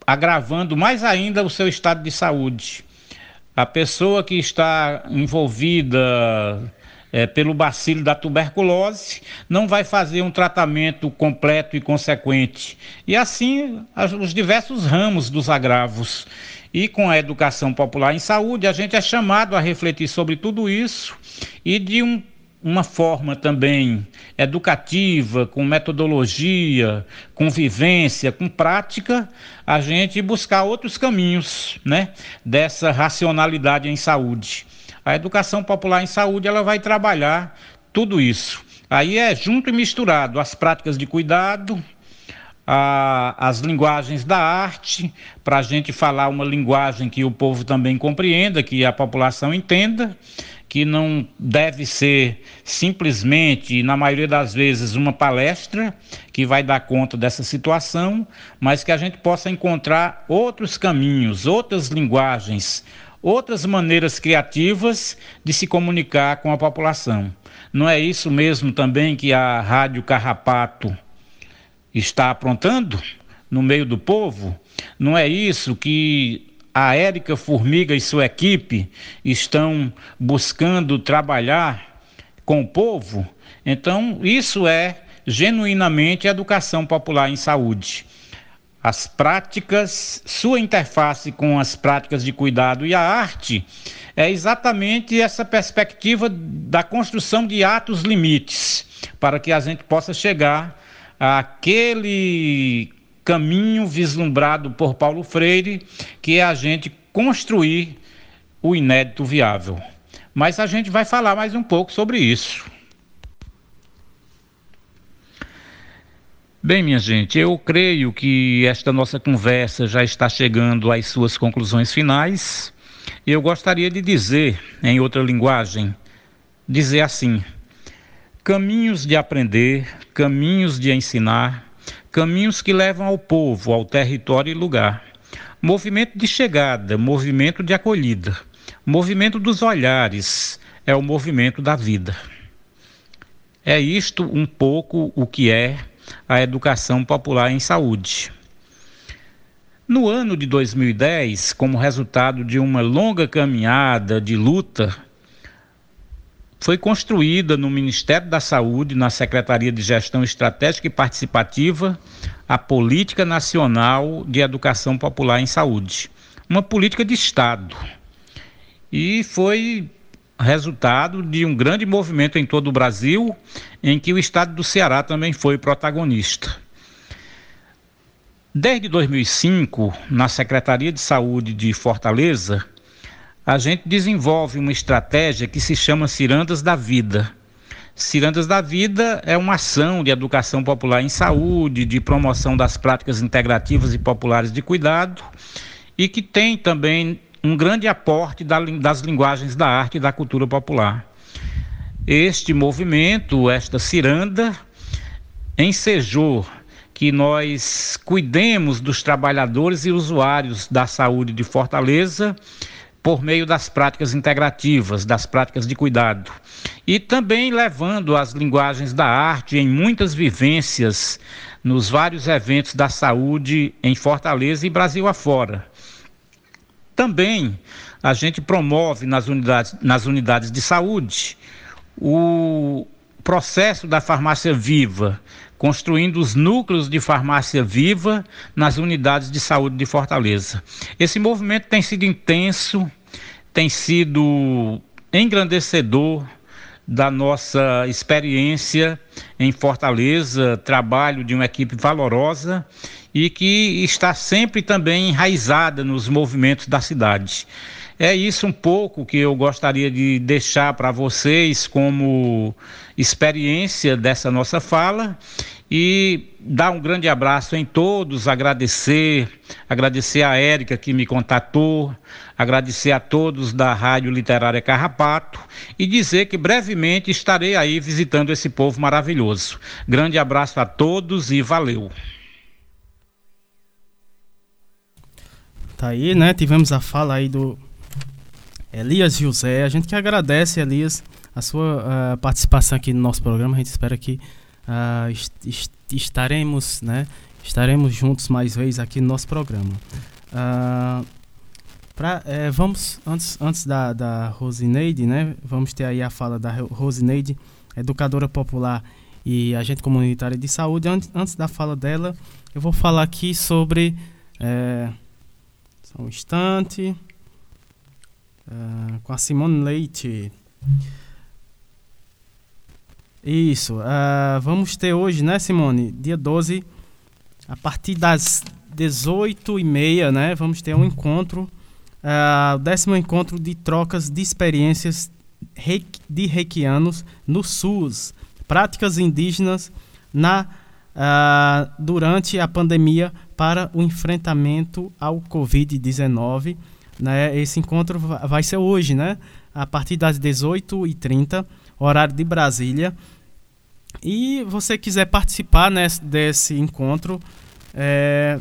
agravando mais ainda o seu estado de saúde. A pessoa que está envolvida é, pelo bacilo da tuberculose não vai fazer um tratamento completo e consequente. E assim as, os diversos ramos dos agravos. E com a educação popular em saúde, a gente é chamado a refletir sobre tudo isso e de um uma forma também educativa, com metodologia, com vivência, com prática, a gente buscar outros caminhos, né, dessa racionalidade em saúde. A educação popular em saúde, ela vai trabalhar tudo isso. Aí é junto e misturado as práticas de cuidado, a, as linguagens da arte, para a gente falar uma linguagem que o povo também compreenda, que a população entenda, que não deve ser simplesmente, na maioria das vezes, uma palestra que vai dar conta dessa situação, mas que a gente possa encontrar outros caminhos, outras linguagens, outras maneiras criativas de se comunicar com a população. Não é isso mesmo também que a Rádio Carrapato está aprontando no meio do povo? Não é isso que a Érica Formiga e sua equipe estão buscando trabalhar com o povo, então isso é genuinamente educação popular em saúde. As práticas, sua interface com as práticas de cuidado e a arte é exatamente essa perspectiva da construção de atos limites, para que a gente possa chegar àquele caminho vislumbrado por Paulo Freire, que é a gente construir o inédito viável. Mas a gente vai falar mais um pouco sobre isso. Bem, minha gente, eu creio que esta nossa conversa já está chegando às suas conclusões finais. Eu gostaria de dizer, em outra linguagem, dizer assim: Caminhos de aprender, caminhos de ensinar, caminhos que levam ao povo, ao território e lugar. Movimento de chegada, movimento de acolhida, movimento dos olhares, é o movimento da vida. É isto um pouco o que é a educação popular em saúde. No ano de 2010, como resultado de uma longa caminhada de luta, foi construída no Ministério da Saúde, na Secretaria de Gestão Estratégica e Participativa, a Política Nacional de Educação Popular em Saúde, uma política de Estado. E foi resultado de um grande movimento em todo o Brasil, em que o estado do Ceará também foi protagonista. Desde 2005, na Secretaria de Saúde de Fortaleza, a gente desenvolve uma estratégia que se chama Cirandas da Vida. Cirandas da Vida é uma ação de educação popular em saúde, de promoção das práticas integrativas e populares de cuidado, e que tem também um grande aporte das linguagens da arte e da cultura popular. Este movimento, esta ciranda, ensejou que nós cuidemos dos trabalhadores e usuários da saúde de Fortaleza por meio das práticas integrativas, das práticas de cuidado. E também levando as linguagens da arte em muitas vivências nos vários eventos da saúde em Fortaleza e Brasil afora. Também a gente promove nas unidades, nas unidades de saúde o processo da farmácia viva, construindo os núcleos de farmácia viva nas unidades de saúde de Fortaleza. Esse movimento tem sido intenso, tem sido engrandecedor da nossa experiência em Fortaleza, trabalho de uma equipe valorosa e que está sempre também enraizada nos movimentos da cidade. É isso um pouco que eu gostaria de deixar para vocês como experiência dessa nossa fala e dar um grande abraço em todos, agradecer, agradecer a Érica que me contatou, agradecer a todos da Rádio Literária Carrapato e dizer que brevemente estarei aí visitando esse povo maravilhoso. Grande abraço a todos e valeu. Tá aí, né? Tivemos a fala aí do Elias José. A gente que agradece, Elias, a sua uh, participação aqui no nosso programa. A gente espera que uh, est est estaremos, né? Estaremos juntos mais vezes aqui no nosso programa. Uh, pra, é, vamos, antes, antes da, da Rosineide, né? Vamos ter aí a fala da Rosineide, educadora popular e agente comunitária de saúde. Antes, antes da fala dela, eu vou falar aqui sobre. É, só um instante. Uh, com a Simone Leite. Isso. Uh, vamos ter hoje, né, Simone? Dia 12, a partir das 18h30, né? Vamos ter um encontro. Uh, décimo encontro de trocas de experiências de reikianos no SUS. Práticas indígenas na, uh, durante a pandemia para o enfrentamento ao Covid-19. Né? Esse encontro vai ser hoje, né? a partir das 18h30, horário de Brasília. E você quiser participar nesse, desse encontro, é,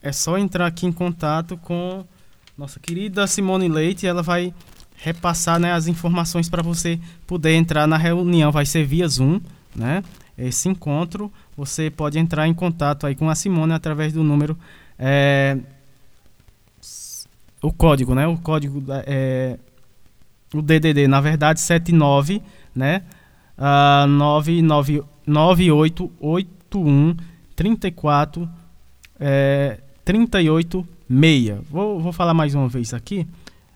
é só entrar aqui em contato com nossa querida Simone Leite. Ela vai repassar né, as informações para você poder entrar na reunião. Vai ser via Zoom, né? Esse encontro você pode entrar em contato aí com a Simone através do número é, o código, né? O código é o DDD, na verdade 79, né? Uh, 99881 34 é, 386. Vou, vou falar mais uma vez aqui.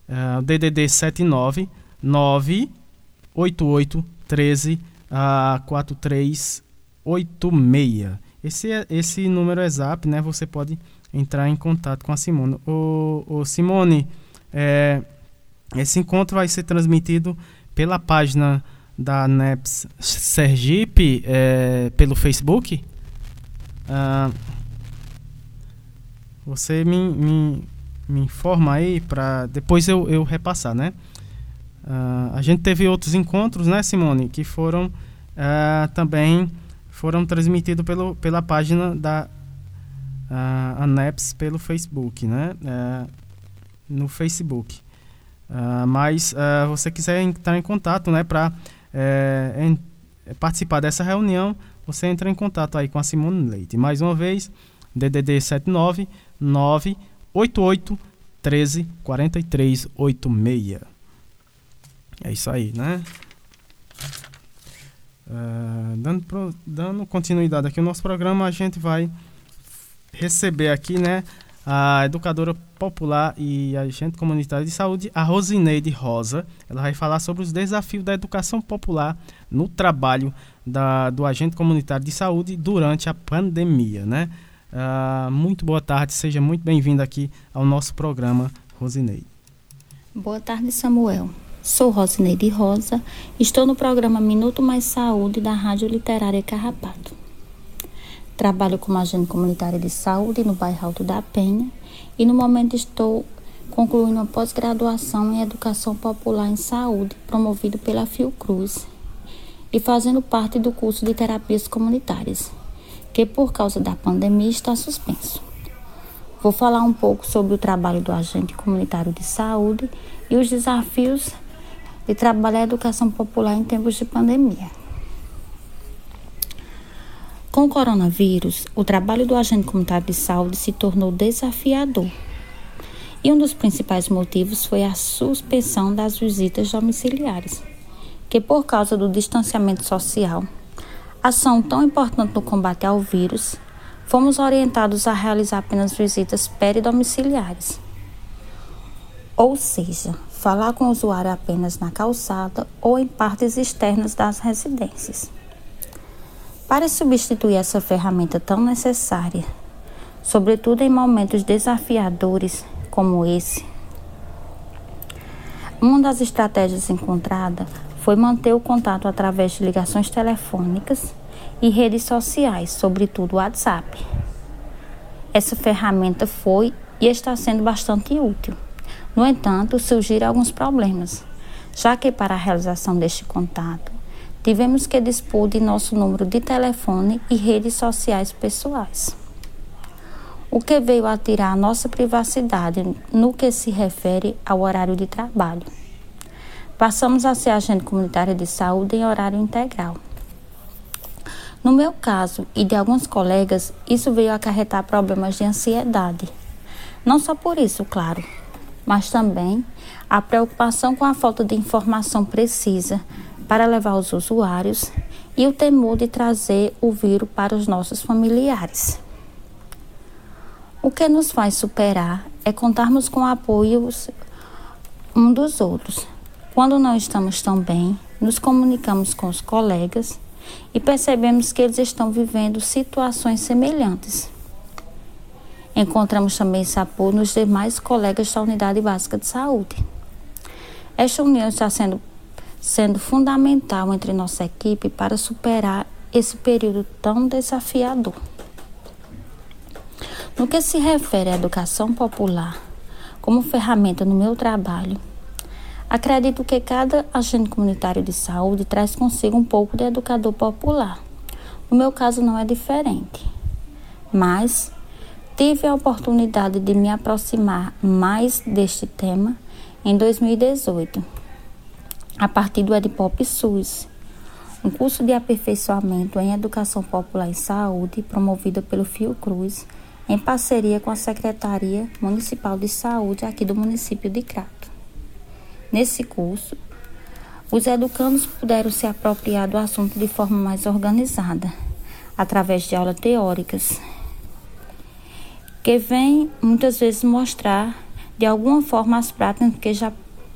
Uh, DDD 79 988 13 uh, 43 86. Esse, é, esse número é zap, né? Você pode entrar em contato com a Simone. O, o Simone, é, esse encontro vai ser transmitido pela página da NEPS Sergipe, é, pelo Facebook. Ah, você me, me, me informa aí para depois eu, eu repassar, né? ah, a gente teve outros encontros, né, Simone, que foram ah, também foram transmitidos pelo, pela página da uh, ANEPS pelo Facebook, né? Uh, no Facebook. Uh, mas uh, você quiser entrar em contato, né, para eh, participar dessa reunião, você entra em contato aí com a Simone Leite. Mais uma vez, DDD 79 988 13 43 86. É isso aí, né? Uh, dando, pro, dando continuidade aqui ao nosso programa, a gente vai receber aqui, né, a educadora popular e agente comunitária de saúde, a Rosineide Rosa. Ela vai falar sobre os desafios da educação popular no trabalho da, do agente comunitário de saúde durante a pandemia, né? Uh, muito boa tarde, seja muito bem-vinda aqui ao nosso programa, Rosineide. Boa tarde, Samuel. Sou Rosineide Rosa, estou no programa Minuto Mais Saúde da Rádio Literária Carrapato. Trabalho como agente comunitária de saúde no bairro Alto da Penha e no momento estou concluindo uma pós-graduação em Educação Popular em Saúde, promovido pela Fiocruz, e fazendo parte do curso de Terapias Comunitárias, que por causa da pandemia está suspenso. Vou falar um pouco sobre o trabalho do agente comunitário de saúde e os desafios de trabalhar a educação popular em tempos de pandemia. Com o coronavírus, o trabalho do agente comunitário de saúde se tornou desafiador. E um dos principais motivos foi a suspensão das visitas domiciliares, que por causa do distanciamento social, ação tão importante no combate ao vírus, fomos orientados a realizar apenas visitas peridomiciliares. Ou seja, falar com o usuário apenas na calçada ou em partes externas das residências. Para substituir essa ferramenta tão necessária, sobretudo em momentos desafiadores como esse, uma das estratégias encontrada foi manter o contato através de ligações telefônicas e redes sociais, sobretudo o WhatsApp. Essa ferramenta foi e está sendo bastante útil no entanto, surgiram alguns problemas, já que para a realização deste contato, tivemos que dispor de nosso número de telefone e redes sociais pessoais. O que veio a tirar a nossa privacidade no que se refere ao horário de trabalho. Passamos a ser agente comunitária de saúde em horário integral. No meu caso e de alguns colegas, isso veio acarretar problemas de ansiedade. Não só por isso, claro, mas também a preocupação com a falta de informação precisa para levar os usuários e o temor de trazer o vírus para os nossos familiares. O que nos faz superar é contarmos com apoios um dos outros. Quando não estamos tão bem, nos comunicamos com os colegas e percebemos que eles estão vivendo situações semelhantes. Encontramos também esse apoio nos demais colegas da Unidade Básica de Saúde. Esta união está sendo, sendo fundamental entre nossa equipe para superar esse período tão desafiador. No que se refere à educação popular como ferramenta no meu trabalho, acredito que cada agente comunitário de saúde traz consigo um pouco de educador popular. No meu caso, não é diferente. Mas Tive a oportunidade de me aproximar mais deste tema em 2018, a partir do Edpop SUS, um curso de aperfeiçoamento em Educação Popular e Saúde promovido pelo Fiocruz, em parceria com a Secretaria Municipal de Saúde aqui do município de Crato. Nesse curso, os educandos puderam se apropriar do assunto de forma mais organizada, através de aulas teóricas, que vem muitas vezes mostrar de alguma forma as práticas que já,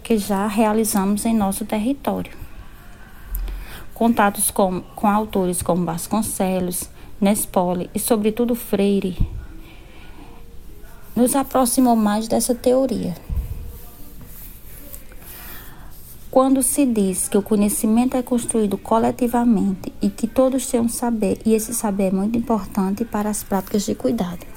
que já realizamos em nosso território. Contatos com, com autores como Vasconcelos, Nespoli e, sobretudo, Freire nos aproximou mais dessa teoria. Quando se diz que o conhecimento é construído coletivamente e que todos têm um saber, e esse saber é muito importante para as práticas de cuidado.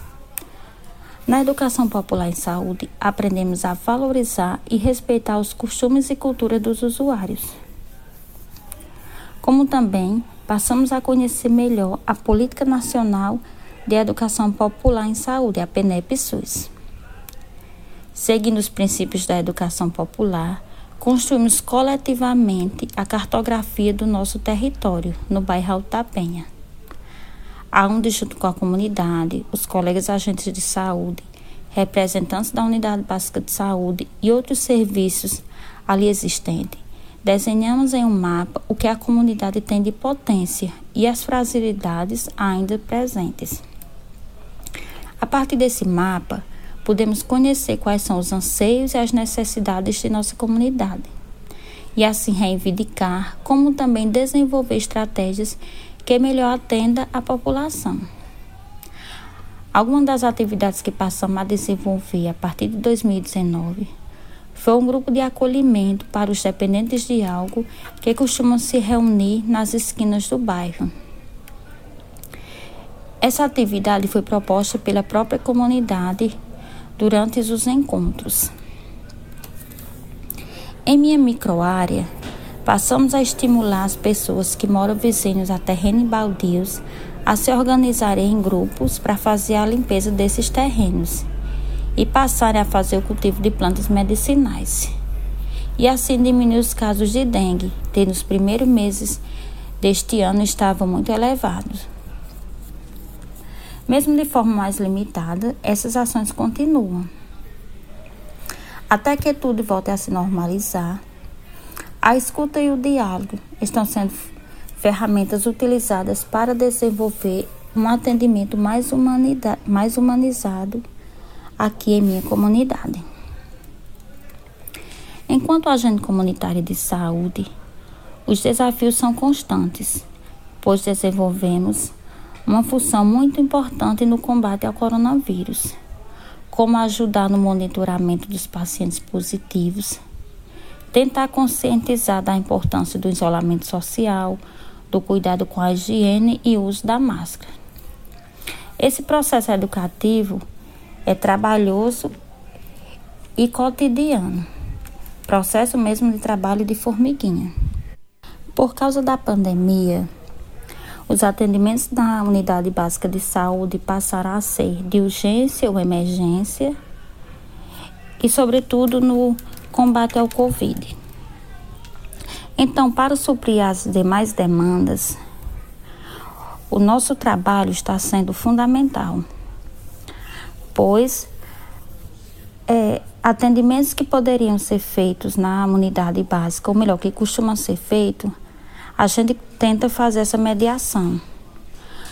Na educação popular em saúde, aprendemos a valorizar e respeitar os costumes e cultura dos usuários. Como também passamos a conhecer melhor a Política Nacional de Educação Popular em Saúde, a PNEP-SUS. Seguindo os princípios da educação popular, construímos coletivamente a cartografia do nosso território, no bairro Alto da Aonde, junto com a comunidade, os colegas agentes de saúde, representantes da unidade básica de saúde e outros serviços ali existentes, desenhamos em um mapa o que a comunidade tem de potência e as fragilidades ainda presentes. A partir desse mapa, podemos conhecer quais são os anseios e as necessidades de nossa comunidade e assim reivindicar, como também desenvolver estratégias que melhor atenda a população. Algumas das atividades que passamos a desenvolver a partir de 2019 foi um grupo de acolhimento para os dependentes de algo que costumam se reunir nas esquinas do bairro. Essa atividade foi proposta pela própria comunidade durante os encontros. Em minha microárea, Passamos a estimular as pessoas que moram vizinhos a terrenos baldios a se organizarem em grupos para fazer a limpeza desses terrenos e passarem a fazer o cultivo de plantas medicinais. E assim diminuir os casos de dengue, que nos primeiros meses deste ano estavam muito elevados. Mesmo de forma mais limitada, essas ações continuam. Até que tudo volte a se normalizar, a escuta e o diálogo estão sendo ferramentas utilizadas para desenvolver um atendimento mais, mais humanizado aqui em minha comunidade. Enquanto agente comunitário de saúde, os desafios são constantes, pois desenvolvemos uma função muito importante no combate ao coronavírus, como ajudar no monitoramento dos pacientes positivos tentar conscientizar da importância do isolamento social, do cuidado com a higiene e uso da máscara. Esse processo educativo é trabalhoso e cotidiano, processo mesmo de trabalho de formiguinha. Por causa da pandemia, os atendimentos da unidade básica de saúde passaram a ser de urgência ou emergência e, sobretudo, no combate ao Covid. Então, para suprir as demais demandas, o nosso trabalho está sendo fundamental, pois é, atendimentos que poderiam ser feitos na unidade básica, ou melhor, que costumam ser feitos, a gente tenta fazer essa mediação,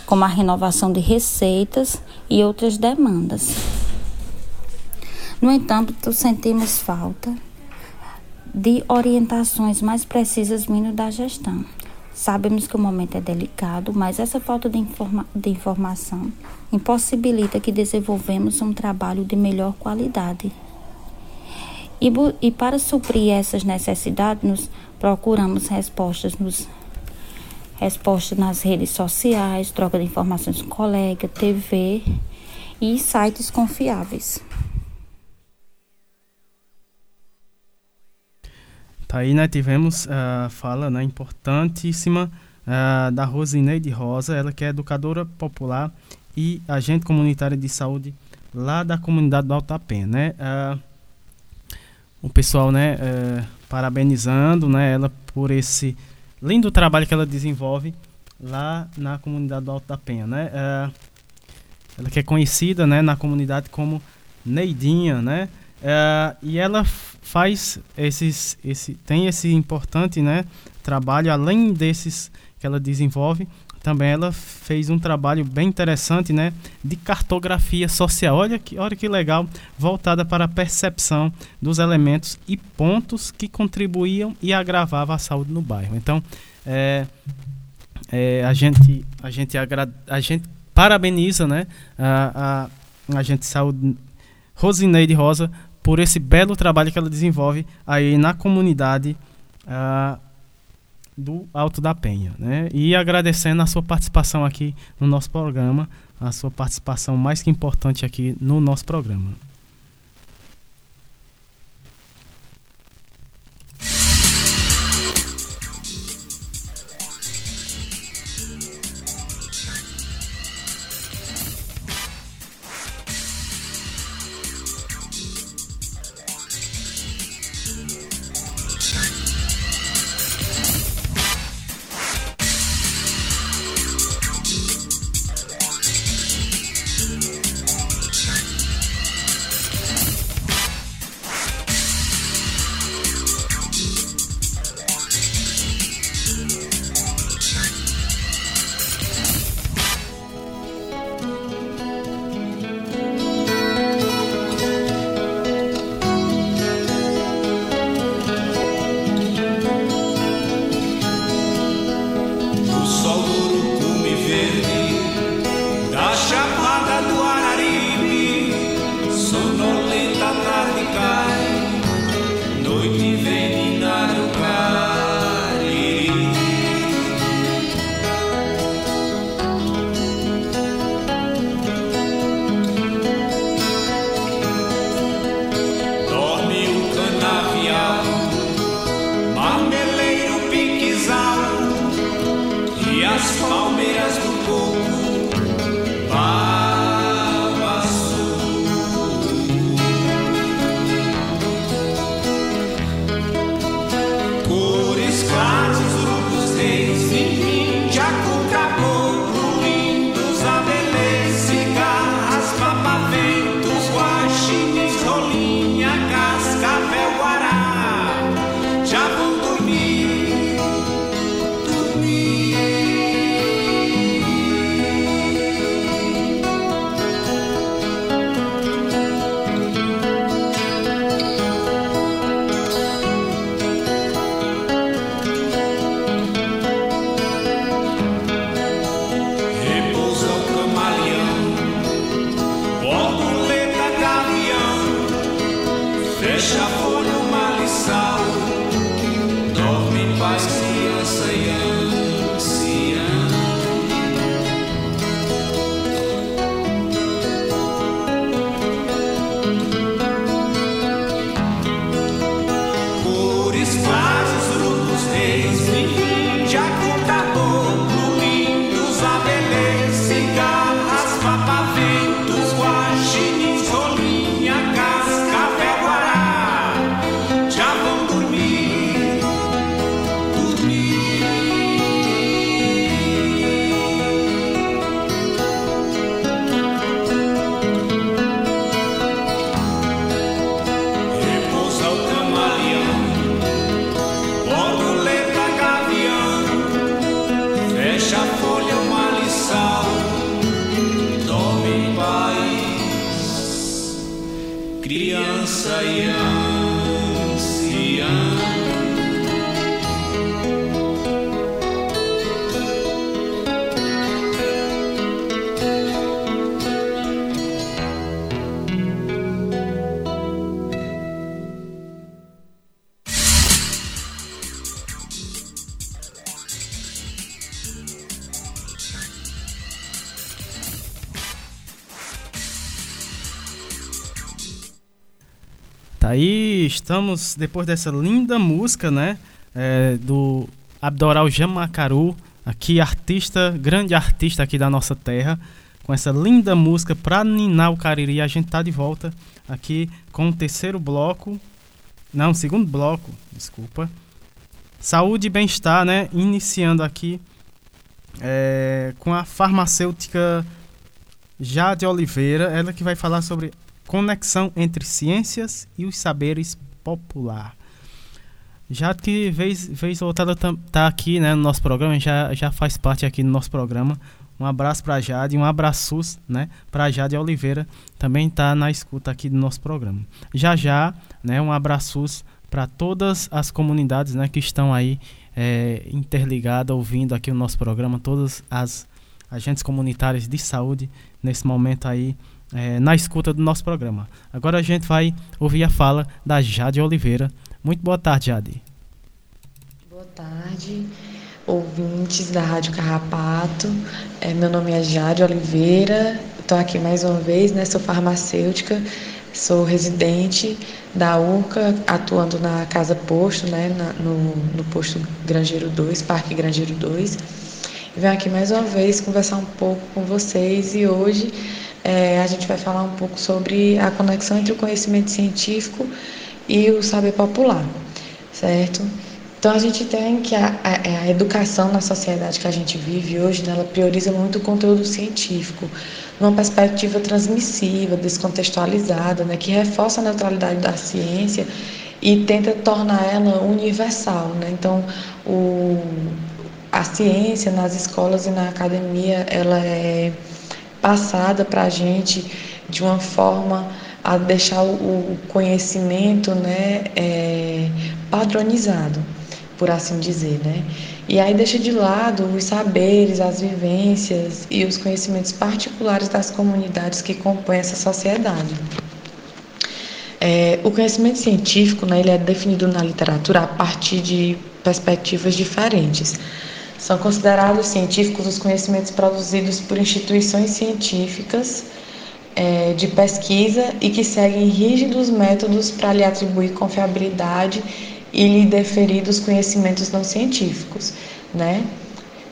como a renovação de receitas e outras demandas. No entanto, sentimos falta de orientações mais precisas vindo da gestão. Sabemos que o momento é delicado, mas essa falta de, informa de informação impossibilita que desenvolvemos um trabalho de melhor qualidade. E, e para suprir essas necessidades, nos procuramos respostas nos respostas nas redes sociais, troca de informações com colega, TV e sites confiáveis. Tá aí, né? Tivemos a uh, fala né, importantíssima uh, da Rosineide Rosa, ela que é educadora popular e agente comunitária de saúde lá da comunidade do Altapé, né? Uh, o pessoal, né, uh, parabenizando, né, ela por esse lindo trabalho que ela desenvolve lá na comunidade do Alto da Penha, né? Uh, ela que é conhecida, né, na comunidade como Neidinha, né? E ela faz esses, esse, tem esse importante né, trabalho, além desses que ela desenvolve, também ela fez um trabalho bem interessante né, de cartografia social. Olha que, olha que legal, voltada para a percepção dos elementos e pontos que contribuíam e agravavam a saúde no bairro. Então, é, é, a, gente, a, gente agra, a gente parabeniza né, a, a, a gente saúde Rosineide Rosa por esse belo trabalho que ela desenvolve aí na comunidade uh, do Alto da Penha. Né? E agradecendo a sua participação aqui no nosso programa, a sua participação mais que importante aqui no nosso programa. Estamos depois dessa linda música, né? é, do Abdoral Jamacaru, aqui artista, grande artista aqui da nossa terra, com essa linda música pra ninar o Cariri. A gente tá de volta aqui com o terceiro bloco, não, segundo bloco, desculpa. Saúde e bem-estar, né? Iniciando aqui é, com a farmacêutica Jade Oliveira, ela que vai falar sobre conexão entre ciências e os saberes popular. Já que vez, vez ela tá, aqui né, no nosso programa, já, já faz parte aqui do nosso programa. Um abraço para Jade, um abraços, né, para Jade Oliveira, também tá na escuta aqui do nosso programa. Já já, né, um abraços para todas as comunidades, né, que estão aí é, interligadas, ouvindo aqui o nosso programa, todas as agentes comunitários de saúde nesse momento aí é, na escuta do nosso programa. Agora a gente vai ouvir a fala da Jade Oliveira. Muito boa tarde, Jade. Boa tarde. ouvintes da Rádio Carrapato. É, meu nome é Jade Oliveira, estou aqui mais uma vez, né? Sou farmacêutica, sou residente da URCA, atuando na Casa Posto, né? Na, no, no posto Grangeiro 2, Parque Grangeiro 2. E venho aqui mais uma vez conversar um pouco com vocês e hoje é, a gente vai falar um pouco sobre a conexão entre o conhecimento científico e o saber popular, certo? Então a gente tem que a, a, é, a, educação na sociedade que a gente vive hoje, né, ela prioriza muito o conteúdo científico, numa perspectiva transmissiva, descontextualizada, né, que reforça a neutralidade da ciência e tenta tornar ela universal. Né? Então o, a ciência nas escolas e na academia ela é passada para a gente de uma forma a deixar o, conhecimento né, é, padronizado por assim dizer, né? E aí deixa de lado os saberes, as vivências e os conhecimentos particulares das comunidades que compõem essa sociedade. É, o conhecimento científico, né, ele é definido na literatura a partir de perspectivas diferentes. São considerados científicos os conhecimentos produzidos por instituições científicas é, de pesquisa e que seguem rígidos métodos para lhe atribuir confiabilidade e lhe deferir dos conhecimentos não científicos, né?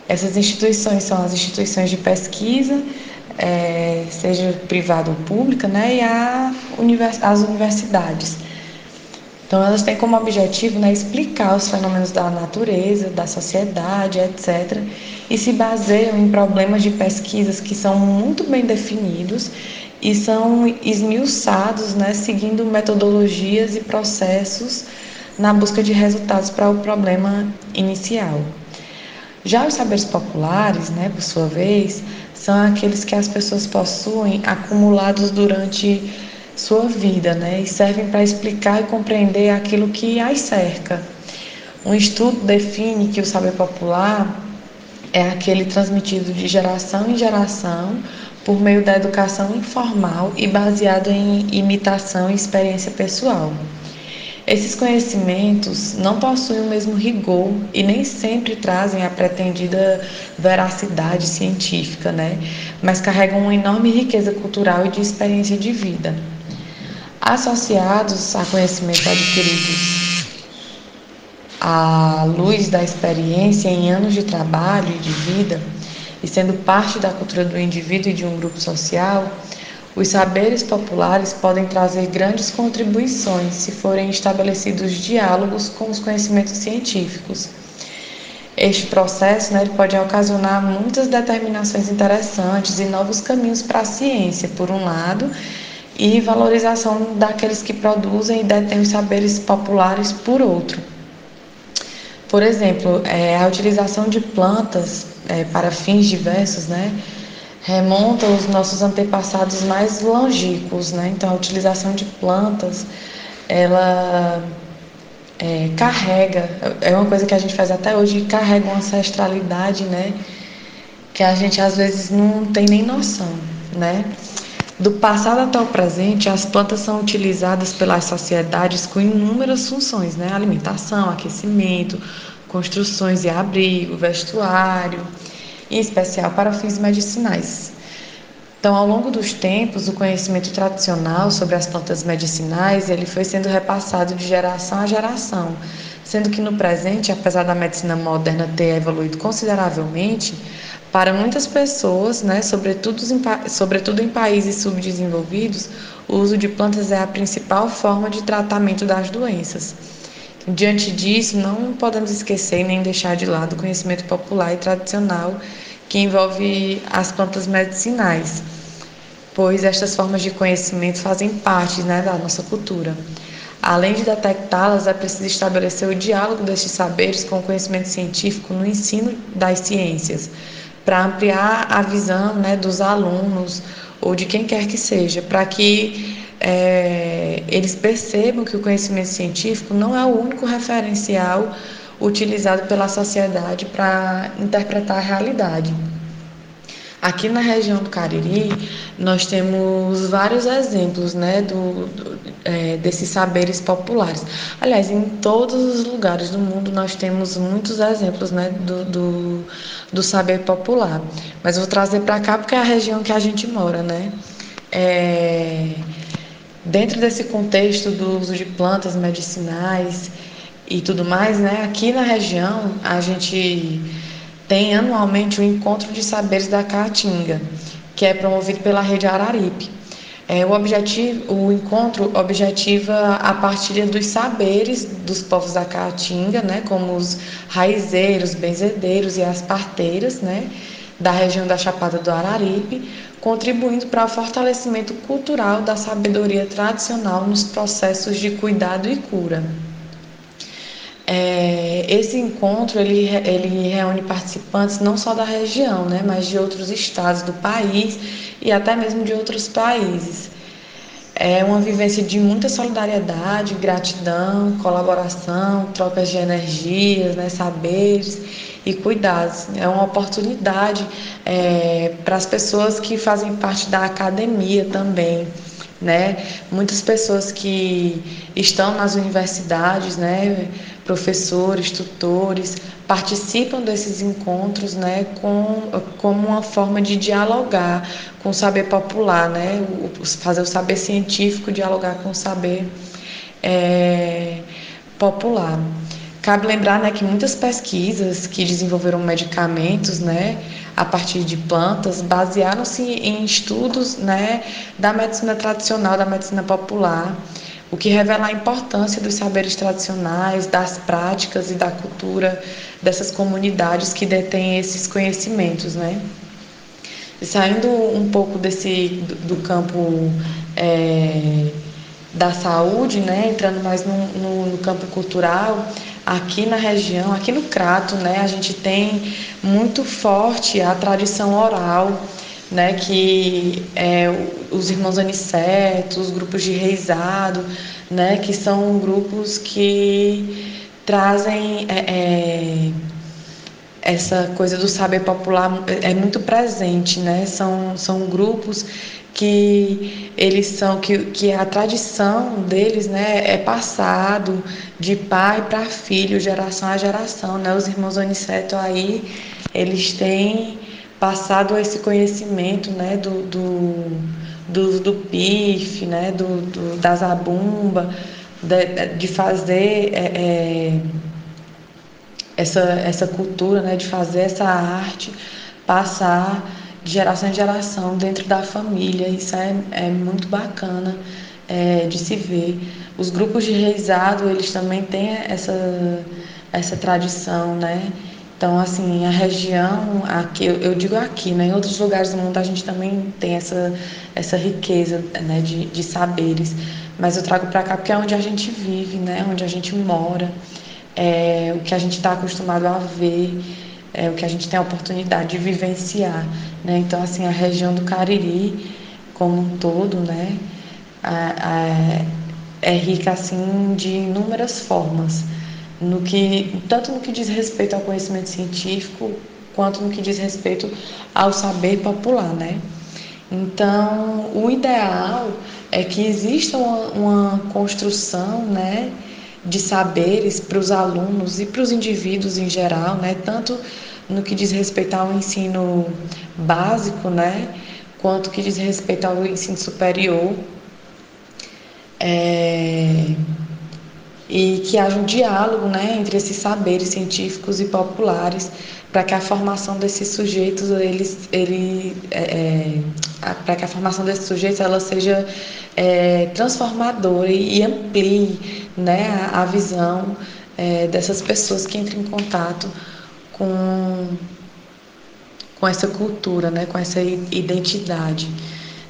Essas instituições são as instituições de pesquisa, é, seja privada ou pública, né? E univers as universidades. Então, elas têm como objetivo né, explicar os fenômenos da natureza, da sociedade, etc., e se baseiam em problemas de pesquisas que são muito bem definidos e são esmiuçados, né, seguindo metodologias e processos na busca de resultados para o problema inicial. Já os saberes populares, né, por sua vez, são aqueles que as pessoas possuem acumulados durante sua vida, né, e servem para explicar e compreender aquilo que as cerca. Um estudo define que o saber popular é aquele transmitido de geração em geração por meio da educação informal e baseado em imitação e experiência pessoal. Esses conhecimentos não possuem o mesmo rigor e nem sempre trazem a pretendida veracidade científica, né? mas carregam uma enorme riqueza cultural e de experiência de vida. Associados a conhecimentos adquiridos à luz da experiência em anos de trabalho e de vida, e sendo parte da cultura do indivíduo e de um grupo social, os saberes populares podem trazer grandes contribuições se forem estabelecidos diálogos com os conhecimentos científicos. Este processo né, pode ocasionar muitas determinações interessantes e novos caminhos para a ciência, por um lado, e valorização daqueles que produzem e detêm os saberes populares, por outro. Por exemplo, é, a utilização de plantas é, para fins diversos, né? remonta aos nossos antepassados mais longínquos, né? Então a utilização de plantas, ela é, carrega, é uma coisa que a gente faz até hoje, carrega uma ancestralidade, né? Que a gente às vezes não tem nem noção, né? Do passado até o presente, as plantas são utilizadas pelas sociedades com inúmeras funções, né? Alimentação, aquecimento, construções e abrigo, vestuário em especial para fins medicinais. Então, ao longo dos tempos, o conhecimento tradicional sobre as plantas medicinais ele foi sendo repassado de geração a geração, sendo que no presente, apesar da medicina moderna ter evoluído consideravelmente, para muitas pessoas, né, sobretudo, em, sobretudo em países subdesenvolvidos, o uso de plantas é a principal forma de tratamento das doenças. Diante disso, não podemos esquecer nem deixar de lado o conhecimento popular e tradicional que envolve as plantas medicinais, pois estas formas de conhecimento fazem parte né, da nossa cultura. Além de detectá-las, é preciso estabelecer o diálogo destes saberes com o conhecimento científico no ensino das ciências, para ampliar a visão né, dos alunos ou de quem quer que seja, para que é, eles percebam que o conhecimento científico não é o único referencial utilizado pela sociedade para interpretar a realidade. Aqui na região do Cariri, nós temos vários exemplos né, do, do é, desses saberes populares. Aliás, em todos os lugares do mundo nós temos muitos exemplos né, do, do, do saber popular. Mas vou trazer para cá porque é a região que a gente mora, né? É, dentro desse contexto do uso de plantas medicinais e tudo mais, né? Aqui na região a gente tem anualmente o encontro de saberes da Caatinga, que é promovido pela rede Araripe. É, o, objetivo, o encontro objetiva a partilha dos saberes dos povos da Caatinga, né, como os raizeiros, benzedeiros e as parteiras, né, da região da Chapada do Araripe, contribuindo para o fortalecimento cultural da sabedoria tradicional nos processos de cuidado e cura. É, esse encontro ele, ele reúne participantes não só da região, né, mas de outros estados do país e até mesmo de outros países. É uma vivência de muita solidariedade, gratidão, colaboração, trocas de energias, né, saberes e cuidados. É uma oportunidade é, para as pessoas que fazem parte da academia também né? Muitas pessoas que estão nas universidades, né? Professores, tutores, participam desses encontros, né? Com, como uma forma de dialogar com o saber popular, né? O, fazer o saber científico dialogar com o saber é, popular. Cabe lembrar, né, que muitas pesquisas que desenvolveram medicamentos, né? a partir de plantas, basearam-se em estudos né, da medicina tradicional, da medicina popular, o que revela a importância dos saberes tradicionais, das práticas e da cultura dessas comunidades que detêm esses conhecimentos. Né? Saindo um pouco desse do, do campo é, da saúde, né, entrando mais no, no, no campo cultural, aqui na região, aqui no Crato, né, a gente tem muito forte a tradição oral, né, que é, os irmãos Aniceto, os grupos de reizado, né, que são grupos que trazem é, é, essa coisa do saber popular é muito presente, né, são, são grupos que eles são que, que a tradição deles né, é passado de pai para filho, geração a geração. Né? Os irmãos Aniceto aí, eles têm passado esse conhecimento né, do, do, do, do PIF, né, do, do, da zabumba, de, de fazer é, é, essa, essa cultura, né, de fazer essa arte passar de geração em geração dentro da família. Isso é, é muito bacana é, de se ver. Os grupos de reizado, eles também têm essa, essa tradição, né? Então, assim, a região, aqui, eu, digo aqui, né? Em outros lugares do mundo a gente também tem essa, essa riqueza né? de, de saberes. Mas eu trago para cá porque é onde a gente vive, né? Onde a gente mora, é, o que a gente está acostumado a ver é o que a gente tem a oportunidade de vivenciar. Né? Então, assim, a região do Cariri, como um todo, né, a, a, é rica assim de inúmeras formas, no que tanto no que diz respeito ao conhecimento científico quanto no que diz respeito ao saber popular, né? Então, o ideal é que exista uma, uma construção, né, de saberes para os alunos e para os indivíduos em geral, né, tanto no que diz respeito ao ensino básico, né, quanto que diz respeito ao ensino superior, é, e que haja um diálogo, né, entre esses saberes científicos e populares, para que a formação desses sujeitos, eles, ele, é, é para que a formação desses sujeitos ela seja é, transformadora e, e amplie, né, a, a visão é, dessas pessoas que entram em contato com, com essa cultura, né, com essa identidade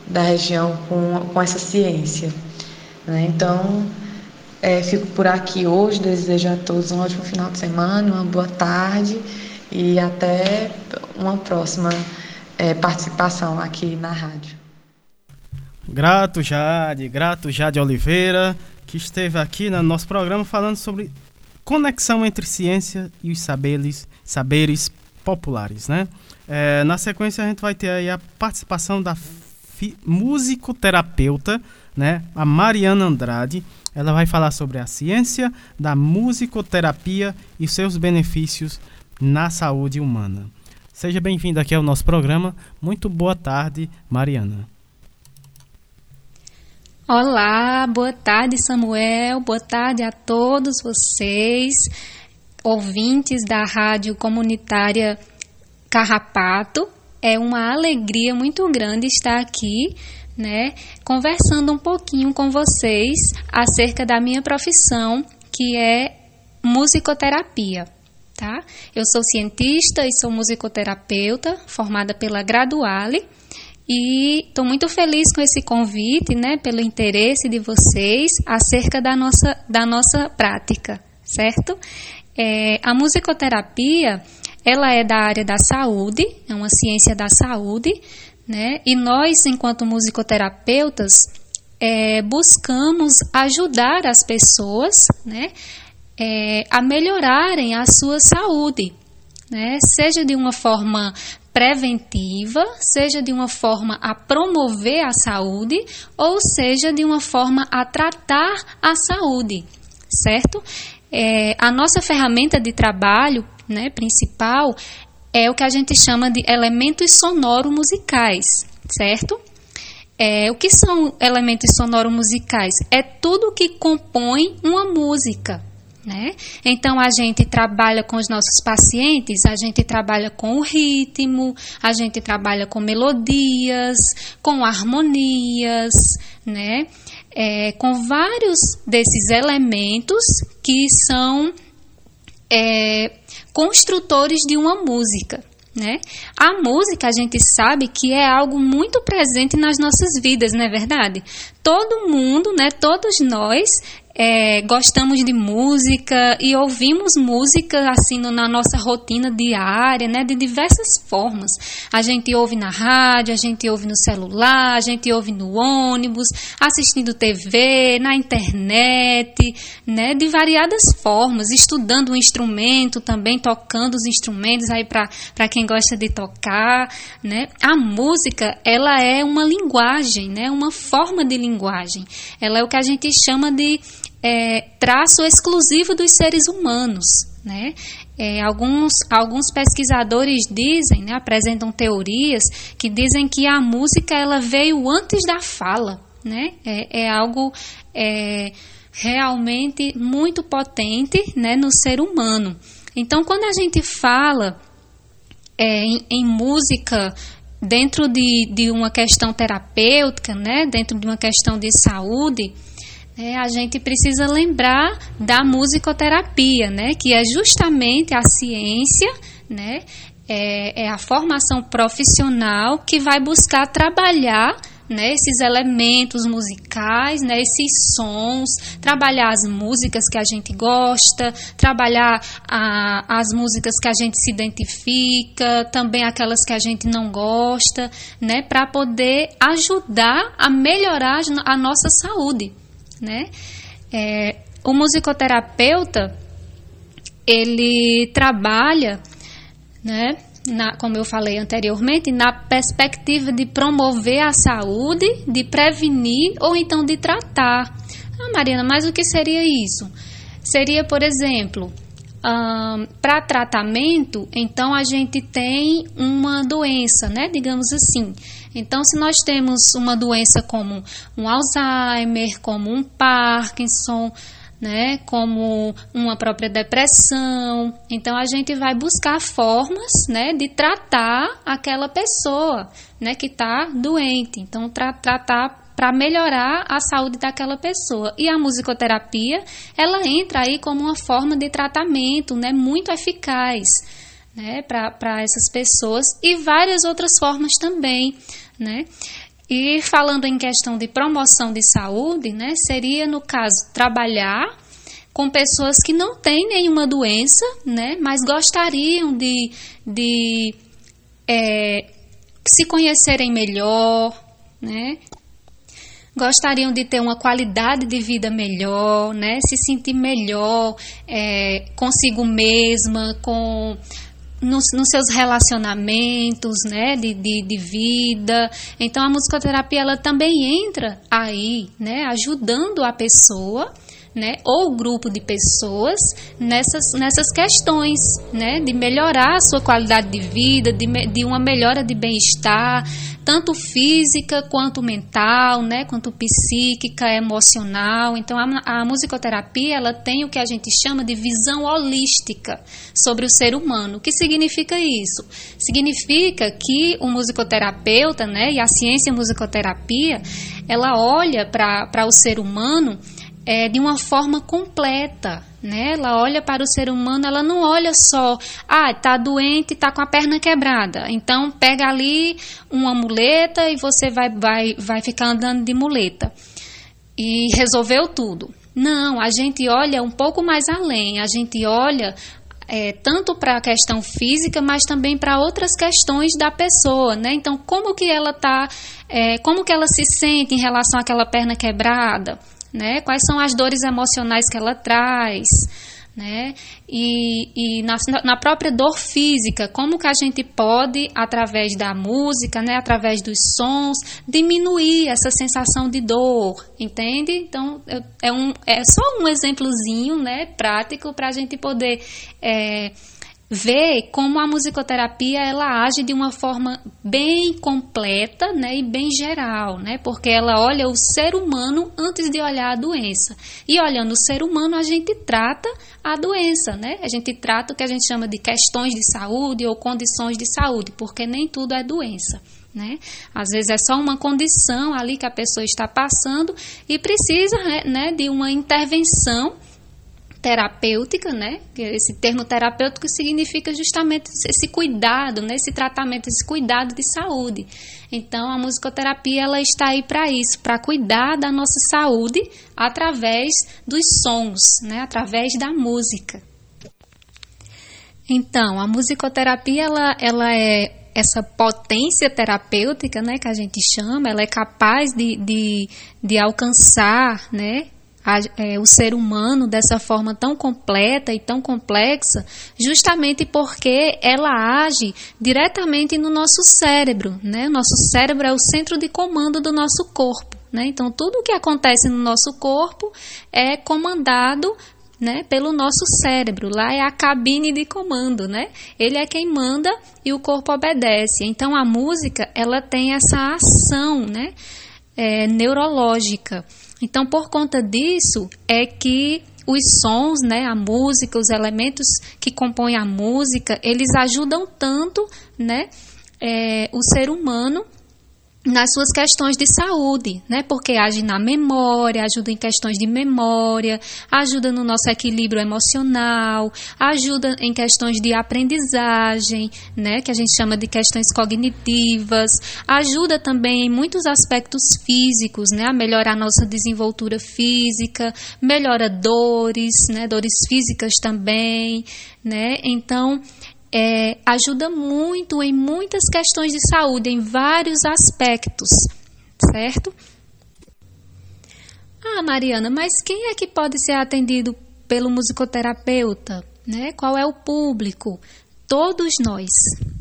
da região, com, com essa ciência. Né? Então, é, fico por aqui hoje, desejo a todos um ótimo final de semana, uma boa tarde e até uma próxima é, participação aqui na rádio. Grato Jade, grato Jade Oliveira, que esteve aqui no nosso programa falando sobre conexão entre ciência e os saberes, saberes populares, né? É, na sequência a gente vai ter a participação da musicoterapeuta, né? A Mariana Andrade. Ela vai falar sobre a ciência da musicoterapia e seus benefícios na saúde humana. Seja bem-vinda aqui ao nosso programa. Muito boa tarde, Mariana. Olá, boa tarde, Samuel. Boa tarde a todos vocês, ouvintes da Rádio Comunitária Carrapato. É uma alegria muito grande estar aqui, né, conversando um pouquinho com vocês acerca da minha profissão, que é musicoterapia. Tá? Eu sou cientista e sou musicoterapeuta, formada pela Graduale. E estou muito feliz com esse convite, né, pelo interesse de vocês acerca da nossa, da nossa prática, certo? É, a musicoterapia, ela é da área da saúde, é uma ciência da saúde, né? E nós, enquanto musicoterapeutas, é, buscamos ajudar as pessoas, né, é, a melhorarem a sua saúde, né? Seja de uma forma preventiva, seja de uma forma a promover a saúde, ou seja de uma forma a tratar a saúde, certo? É, a nossa ferramenta de trabalho né, principal é o que a gente chama de elementos sonoro-musicais, certo? É, o que são elementos sonoro-musicais? É tudo que compõe uma música, né? Então a gente trabalha com os nossos pacientes, a gente trabalha com o ritmo, a gente trabalha com melodias, com harmonias, né? É, com vários desses elementos que são é, construtores de uma música. Né? A música a gente sabe que é algo muito presente nas nossas vidas, não é verdade? Todo mundo, né, todos nós é, gostamos de música e ouvimos música assim na nossa rotina diária, né, de diversas formas. A gente ouve na rádio, a gente ouve no celular, a gente ouve no ônibus, assistindo TV, na internet, né, de variadas formas, estudando um instrumento também, tocando os instrumentos aí para quem gosta de tocar, né? A música, ela é uma linguagem, né, uma forma de linguagem. Ela é o que a gente chama de é, traço exclusivo dos seres humanos. Né? É, alguns, alguns pesquisadores dizem, né, apresentam teorias que dizem que a música ela veio antes da fala. Né? É, é algo é, realmente muito potente né, no ser humano. Então, quando a gente fala é, em, em música dentro de, de uma questão terapêutica, né, dentro de uma questão de saúde, é, a gente precisa lembrar da musicoterapia, né, que é justamente a ciência, né, é, é a formação profissional que vai buscar trabalhar né, esses elementos musicais, né, esses sons, trabalhar as músicas que a gente gosta, trabalhar a, as músicas que a gente se identifica, também aquelas que a gente não gosta, né, para poder ajudar a melhorar a nossa saúde, né. É, o musicoterapeuta ele trabalha, né, na, como eu falei anteriormente, na perspectiva de promover a saúde, de prevenir ou então de tratar. Ah, Mariana, mas o que seria isso? Seria, por exemplo, um, para tratamento, então a gente tem uma doença, né? Digamos assim. Então, se nós temos uma doença como um Alzheimer, como um Parkinson, né, como uma própria depressão. Então a gente vai buscar formas, né, de tratar aquela pessoa, né, que está doente. Então tra tratar para melhorar a saúde daquela pessoa. E a musicoterapia, ela entra aí como uma forma de tratamento, né, muito eficaz, né, para essas pessoas e várias outras formas também, né? E falando em questão de promoção de saúde, né, seria no caso trabalhar com pessoas que não têm nenhuma doença, né, mas gostariam de, de é, se conhecerem melhor, né, gostariam de ter uma qualidade de vida melhor, né, se sentir melhor é, consigo mesma, com nos, nos seus relacionamentos, né, de, de, de, vida. Então a musicoterapia ela também entra aí, né, ajudando a pessoa né, ou grupo de pessoas nessas, nessas questões, né, de melhorar a sua qualidade de vida, de, de uma melhora de bem-estar, tanto física quanto mental, né, quanto psíquica, emocional. Então a, a musicoterapia ela tem o que a gente chama de visão holística sobre o ser humano. O que significa isso? Significa que o musicoterapeuta, né, e a ciência musicoterapia, ela olha para o ser humano é, de uma forma completa, né? Ela olha para o ser humano, ela não olha só, ah, tá doente, tá com a perna quebrada, então pega ali uma muleta e você vai, vai, vai ficar andando de muleta e resolveu tudo. Não, a gente olha um pouco mais além, a gente olha é, tanto para a questão física, mas também para outras questões da pessoa, né? Então, como que ela tá, é, como que ela se sente em relação àquela perna quebrada? Né? Quais são as dores emocionais que ela traz, né? E, e na, na, própria dor física, como que a gente pode, através da música, né, através dos sons, diminuir essa sensação de dor, entende? Então, é, um, é só um exemplozinho, né, prático para a gente poder é, ver como a musicoterapia ela age de uma forma bem completa né, e bem geral, né, porque ela olha o ser humano antes de olhar a doença. E olhando o ser humano, a gente trata a doença, né? A gente trata o que a gente chama de questões de saúde ou condições de saúde, porque nem tudo é doença. Né? Às vezes é só uma condição ali que a pessoa está passando e precisa né, de uma intervenção terapêutica, né? Esse termo terapêutico significa justamente esse cuidado, né? esse tratamento, esse cuidado de saúde. Então, a musicoterapia ela está aí para isso, para cuidar da nossa saúde através dos sons, né? Através da música. Então, a musicoterapia ela, ela é essa potência terapêutica, né, que a gente chama, ela é capaz de, de, de alcançar, né, a, é, o ser humano dessa forma tão completa e tão complexa, justamente porque ela age diretamente no nosso cérebro. Né? O nosso cérebro é o centro de comando do nosso corpo. Né? Então, tudo o que acontece no nosso corpo é comandado né, pelo nosso cérebro. Lá é a cabine de comando, né? Ele é quem manda e o corpo obedece. Então a música ela tem essa ação, né, é, neurológica. Então, por conta disso, é que os sons, né, a música, os elementos que compõem a música, eles ajudam tanto, né, é, o ser humano nas suas questões de saúde, né? Porque age na memória, ajuda em questões de memória, ajuda no nosso equilíbrio emocional, ajuda em questões de aprendizagem, né? Que a gente chama de questões cognitivas, ajuda também em muitos aspectos físicos, né? A melhorar a nossa desenvoltura física, melhora dores, né? Dores físicas também, né? Então, é, ajuda muito em muitas questões de saúde, em vários aspectos, certo? Ah, Mariana, mas quem é que pode ser atendido pelo musicoterapeuta? Né? Qual é o público? Todos nós,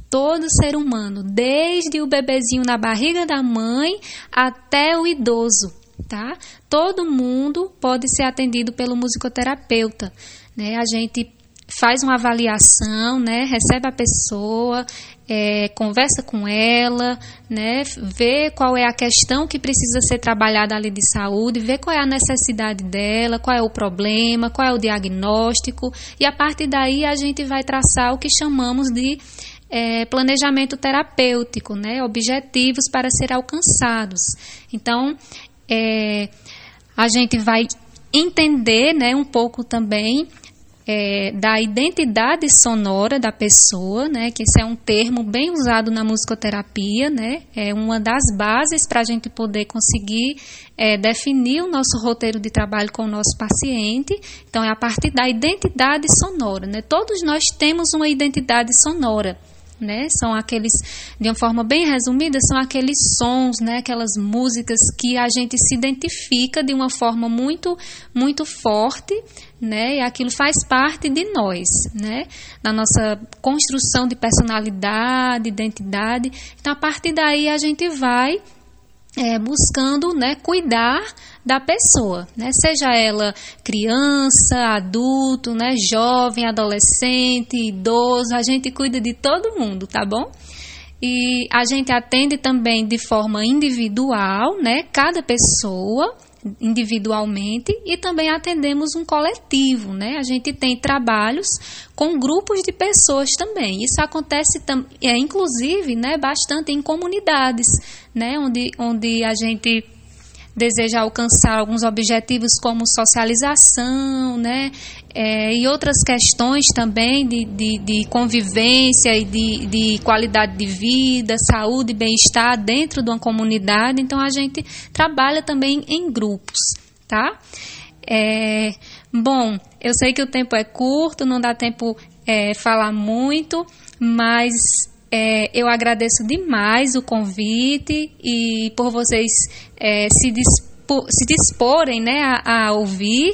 todo ser humano, desde o bebezinho na barriga da mãe até o idoso, tá? Todo mundo pode ser atendido pelo musicoterapeuta, né? A gente faz uma avaliação, né, recebe a pessoa, é, conversa com ela, né, vê qual é a questão que precisa ser trabalhada ali de saúde, vê qual é a necessidade dela, qual é o problema, qual é o diagnóstico, e a partir daí a gente vai traçar o que chamamos de é, planejamento terapêutico, né, objetivos para ser alcançados. Então, é, a gente vai entender né, um pouco também é, da identidade sonora da pessoa, né, que esse é um termo bem usado na musicoterapia, né, é uma das bases para a gente poder conseguir é, definir o nosso roteiro de trabalho com o nosso paciente. Então, é a partir da identidade sonora. Né, todos nós temos uma identidade sonora. Né? São aqueles, de uma forma bem resumida, são aqueles sons, né? Aquelas músicas que a gente se identifica de uma forma muito, muito forte, né? E aquilo faz parte de nós, né? Na nossa construção de personalidade, identidade. Então, a partir daí a gente vai é, buscando né, cuidar da pessoa, né? seja ela criança, adulto, né, jovem, adolescente, idoso, a gente cuida de todo mundo, tá bom? E a gente atende também de forma individual, né, cada pessoa individualmente e também atendemos um coletivo, né? A gente tem trabalhos com grupos de pessoas também. Isso acontece é, inclusive, né, bastante em comunidades, né, onde, onde a gente deseja alcançar alguns objetivos como socialização, né, é, e outras questões também de, de, de convivência e de, de, qualidade de vida, saúde e bem-estar dentro de uma comunidade. Então a gente trabalha também em grupos, tá? É, bom, eu sei que o tempo é curto, não dá tempo é, falar muito, mas é, eu agradeço demais o convite e por vocês é, se, dispor, se disporem né, a, a ouvir,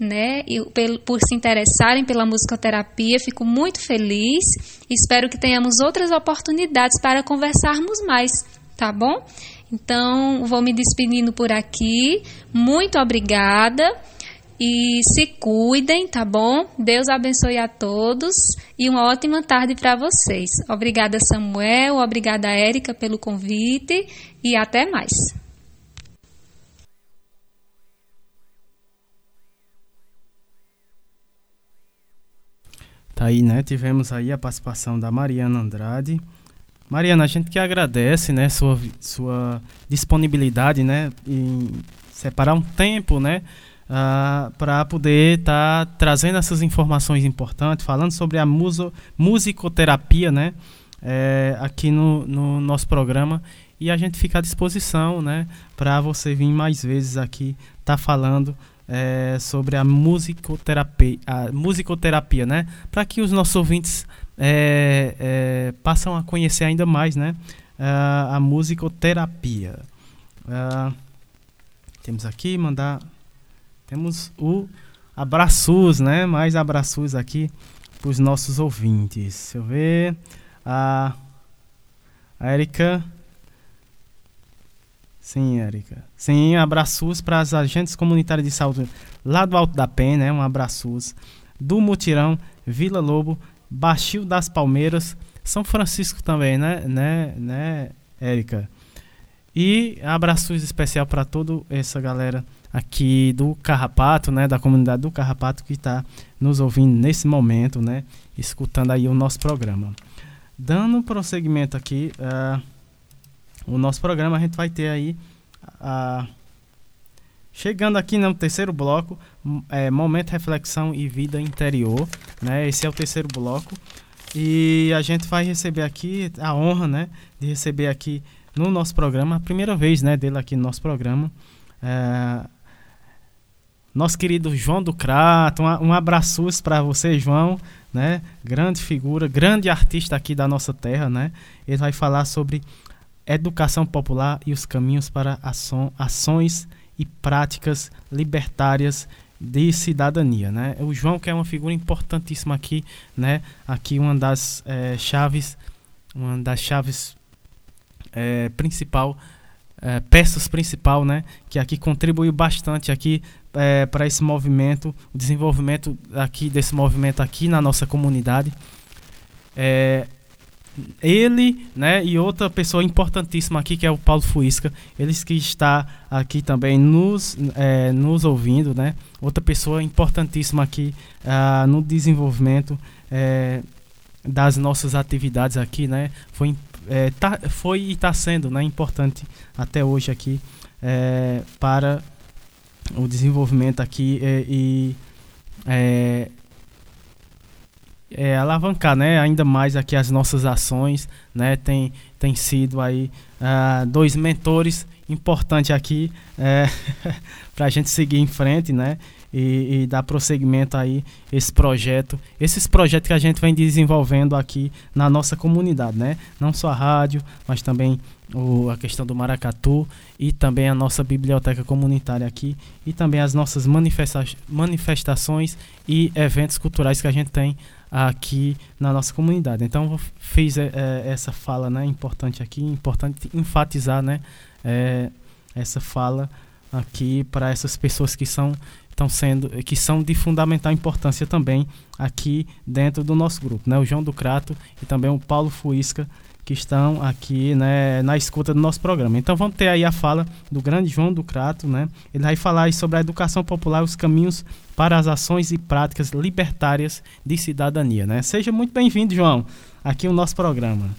né, e por, se interessarem pela musicoterapia. Fico muito feliz. Espero que tenhamos outras oportunidades para conversarmos mais, tá bom? Então, vou me despedindo por aqui. Muito obrigada. E se cuidem, tá bom? Deus abençoe a todos e uma ótima tarde para vocês. Obrigada, Samuel, obrigada, Érica, pelo convite e até mais. Tá aí, né? Tivemos aí a participação da Mariana Andrade. Mariana, a gente que agradece, né, sua, sua disponibilidade, né, em separar um tempo, né, uh, ah, para poder estar tá trazendo essas informações importantes, falando sobre a muso, musicoterapia, né? É, aqui no, no, nosso programa e a gente fica à disposição, né? Para você vir mais vezes aqui tá falando é, sobre a musicoterapia, a musicoterapia, né? Para que os nossos ouvintes é, é, passam a conhecer ainda mais, né? a musicoterapia. Uh, temos aqui mandar temos o abraços, né? Mais abraços aqui para os nossos ouvintes. Deixa eu ver. A, a Erika. Sim, Erika. Sim, abraços para as agentes comunitárias de saúde lá do Alto da Penha, né? Um abraços do Mutirão, Vila Lobo, Baixio das Palmeiras, São Francisco também, né? Né, né, Érica? E abraços especial para toda essa galera aqui do Carrapato, né, da comunidade do Carrapato que está nos ouvindo nesse momento, né, escutando aí o nosso programa. Dando prosseguimento aqui, uh, o nosso programa a gente vai ter aí, uh, chegando aqui no terceiro bloco, é, momento reflexão e vida interior, né, esse é o terceiro bloco e a gente vai receber aqui a honra, né, de receber aqui no nosso programa, a primeira vez, né, dele aqui no nosso programa. Uh, nosso querido João do Crato, um, um abraço para você, João, né? Grande figura, grande artista aqui da nossa terra, né? Ele vai falar sobre educação popular e os caminhos para ações e práticas libertárias de cidadania, né? O João que é uma figura importantíssima aqui, né? Aqui uma das é, chaves, uma das chaves é, principal é, peças principal, né, que aqui contribuiu bastante aqui para esse movimento, o desenvolvimento aqui desse movimento aqui na nossa comunidade. É, ele, né, e outra pessoa importantíssima aqui que é o Paulo Fuisca, eles que está aqui também nos, é, nos ouvindo, né, outra pessoa importantíssima aqui uh, no desenvolvimento é, das nossas atividades aqui, né, foi é, tá, foi e está sendo né, importante até hoje aqui é, para o desenvolvimento aqui é, e é, alavancar né, ainda mais aqui as nossas ações né, tem, tem sido aí uh, dois mentores importante aqui é, [laughs] para a gente seguir em frente, né? E, e, dar prosseguimento aí esse projeto, esses projetos que a gente vem desenvolvendo aqui na nossa comunidade, né? Não só a rádio, mas também o, a questão do maracatu e também a nossa biblioteca comunitária aqui e também as nossas manifesta manifestações e eventos culturais que a gente tem aqui na nossa comunidade. Então fiz é, é, essa fala, né, importante aqui, importante enfatizar, né, é, essa fala aqui para essas pessoas que são estão sendo que são de fundamental importância também aqui dentro do nosso grupo, né, o João do Crato e também o Paulo Fuisca que estão aqui né, na escuta do nosso programa. Então vamos ter aí a fala do grande João do Crato, né? Ele vai falar sobre a educação popular, os caminhos para as ações e práticas libertárias de cidadania, né? Seja muito bem-vindo, João, aqui no nosso programa.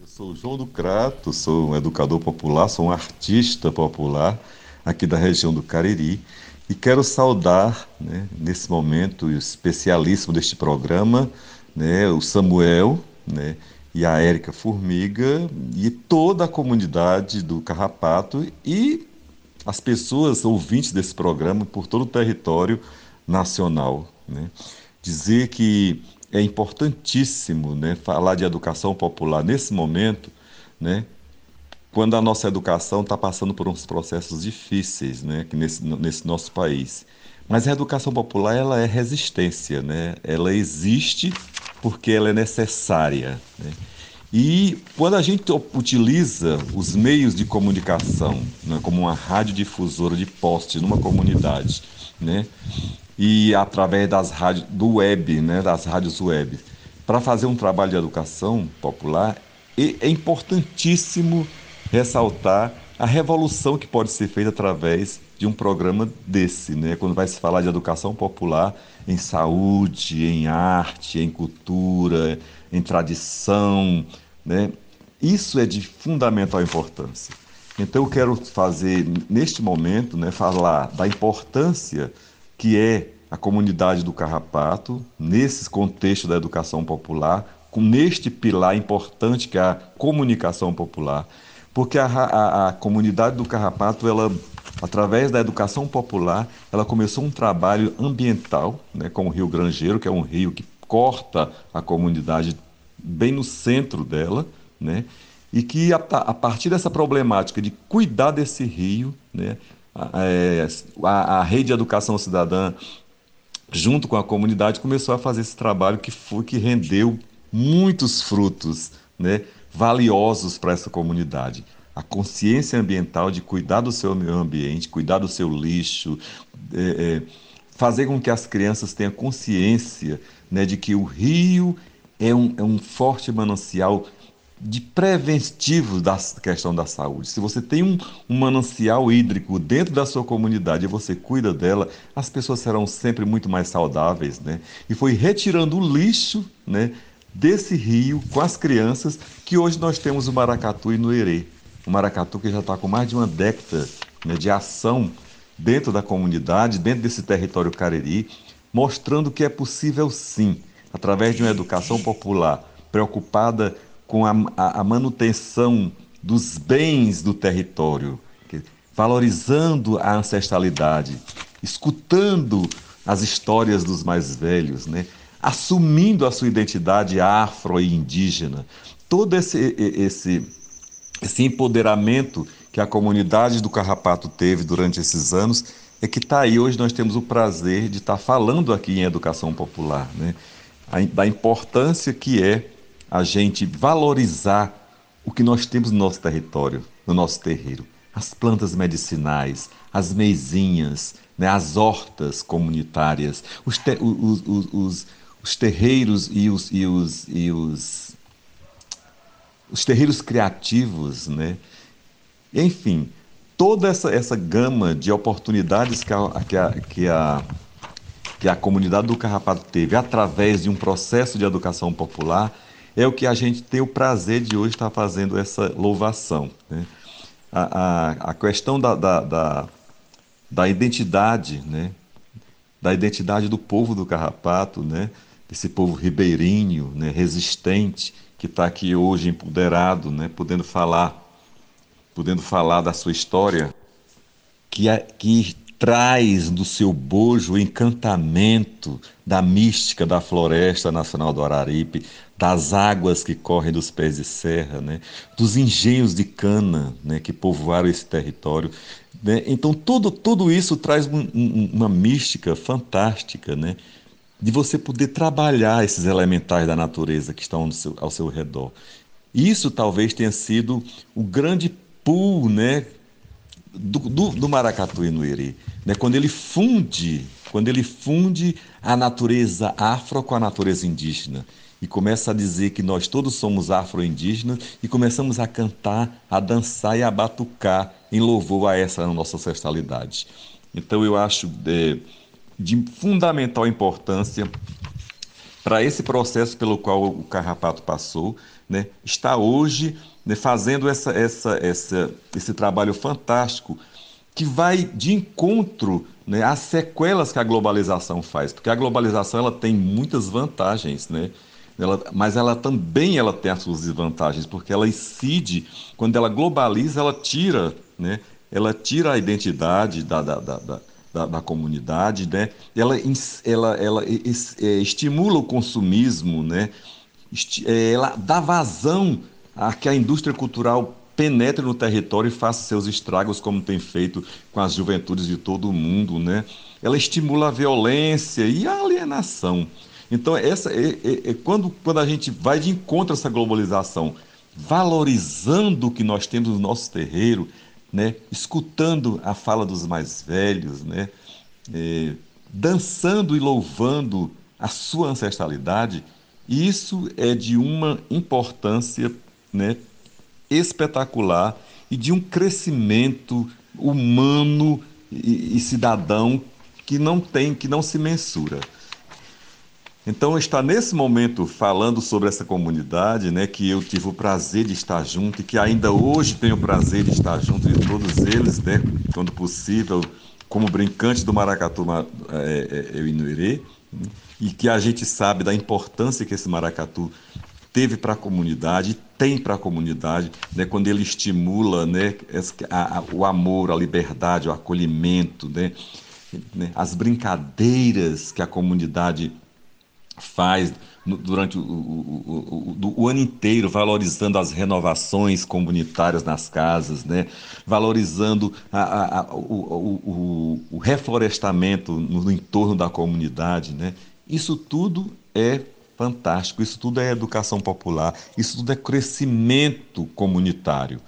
Eu sou o João do Crato, sou um educador popular, sou um artista popular aqui da região do Cariri e quero saudar, né, nesse momento especialíssimo deste programa, né, o Samuel, né, e a Érica Formiga e toda a comunidade do Carrapato e as pessoas ouvintes desse programa por todo o território nacional. Né? Dizer que é importantíssimo né, falar de educação popular nesse momento, né, quando a nossa educação está passando por uns processos difíceis né, nesse, nesse nosso país. Mas a educação popular ela é resistência, né? ela existe porque ela é necessária. Né? E quando a gente utiliza os meios de comunicação, né, como uma radiodifusora de poste numa comunidade, né, e através das rádios do web, né, das rádios web, para fazer um trabalho de educação popular, é importantíssimo ressaltar a revolução que pode ser feita através de um programa desse, né? Quando vai se falar de educação popular em saúde, em arte, em cultura, em tradição, né? Isso é de fundamental importância. Então eu quero fazer neste momento, né, falar da importância que é a comunidade do Carrapato nesse contexto da educação popular, com neste pilar importante que é a comunicação popular, porque a, a, a comunidade do Carrapato ela através da educação popular, ela começou um trabalho ambiental né, com o Rio Grangeiro, que é um rio que corta a comunidade bem no centro dela, né, e que a, a partir dessa problemática de cuidar desse rio, né, a, é, a, a rede de educação cidadã, junto com a comunidade, começou a fazer esse trabalho que foi que rendeu muitos frutos né, valiosos para essa comunidade a consciência ambiental de cuidar do seu meio ambiente, cuidar do seu lixo, é, é, fazer com que as crianças tenham consciência né, de que o rio é um, é um forte manancial de preventivo da questão da saúde. Se você tem um, um, manancial hídrico dentro da sua comunidade e você cuida dela, as pessoas serão sempre muito mais saudáveis, né? E foi retirando o lixo, né, desse rio com as crianças que hoje nós temos o maracatu e no erê o maracatu que já está com mais de uma década né, de ação dentro da comunidade, dentro desse território cariri, mostrando que é possível sim, através de uma educação popular preocupada com a, a, a manutenção dos bens do território, valorizando a ancestralidade, escutando as histórias dos mais velhos, né? assumindo a sua identidade afro e indígena. Todo esse, esse esse empoderamento que a comunidade do Carrapato teve durante esses anos é que está aí. Hoje nós temos o prazer de estar tá falando aqui em educação popular, né? da importância que é a gente valorizar o que nós temos no nosso território, no nosso terreiro. As plantas medicinais, as meizinhas, né? as hortas comunitárias, os, te os, os, os, os terreiros e os, e os, e os os terreiros criativos, né? Enfim, toda essa, essa gama de oportunidades que a, que, a, que, a, que a comunidade do Carrapato teve através de um processo de educação popular é o que a gente tem o prazer de hoje estar fazendo essa louvação. Né? A, a, a questão da, da, da, da identidade, né? da identidade do povo do Carrapato, né? esse povo ribeirinho, né? resistente, que está aqui hoje empoderado, né, podendo falar podendo falar da sua história, que, é, que traz do seu bojo o encantamento da mística da floresta nacional do Araripe, das águas que correm dos pés de serra, né? dos engenhos de cana né? que povoaram esse território. Né? Então, tudo, tudo isso traz um, um, uma mística fantástica né? De você poder trabalhar esses elementais da natureza que estão seu, ao seu redor. Isso talvez tenha sido o grande pull né, do, do, do maracatu inuiri, né? quando ele funde, quando ele funde a natureza afro com a natureza indígena e começa a dizer que nós todos somos afro-indígenas e começamos a cantar, a dançar e a batucar em louvor a essa nossa ancestralidade. Então eu acho é, de fundamental importância para esse processo pelo qual o Carrapato passou, né, está hoje né, fazendo essa, essa, essa, esse trabalho fantástico que vai de encontro né, às sequelas que a globalização faz, porque a globalização ela tem muitas vantagens, né? Ela, mas ela também ela tem as suas desvantagens, porque ela incide, quando ela globaliza, ela tira, né? ela tira a identidade da, da, da, da, da comunidade, né? ela, ela, ela é, estimula o consumismo, né? É, ela dá vazão a que a indústria cultural penetre no território e faça seus estragos, como tem feito com as juventudes de todo o mundo. Né? Ela estimula a violência e a alienação. Então, essa é, é, é, quando, quando a gente vai de encontro a essa globalização, valorizando o que nós temos no nosso terreiro, né, escutando a fala dos mais velhos, né, é, dançando e louvando a sua ancestralidade, isso é de uma importância né, espetacular e de um crescimento humano e, e cidadão que não tem, que não se mensura. Então, está nesse momento falando sobre essa comunidade, né, que eu tive o prazer de estar junto e que ainda hoje tenho o prazer de estar junto de todos eles, né, quando possível, como brincante do maracatu é, é, eu inuirei, e que a gente sabe da importância que esse maracatu teve para a comunidade, tem para a comunidade, né, quando ele estimula né, a, a, o amor, a liberdade, o acolhimento, né, né as brincadeiras que a comunidade faz durante o, o, o, o, ano inteiro, valorizando as renovações comunitárias nas casas, né? valorizando a, a, o, o, reflorestamento no, no, entorno da comunidade. Né? Isso tudo é fantástico, isso tudo é educação popular, isso tudo é crescimento comunitário.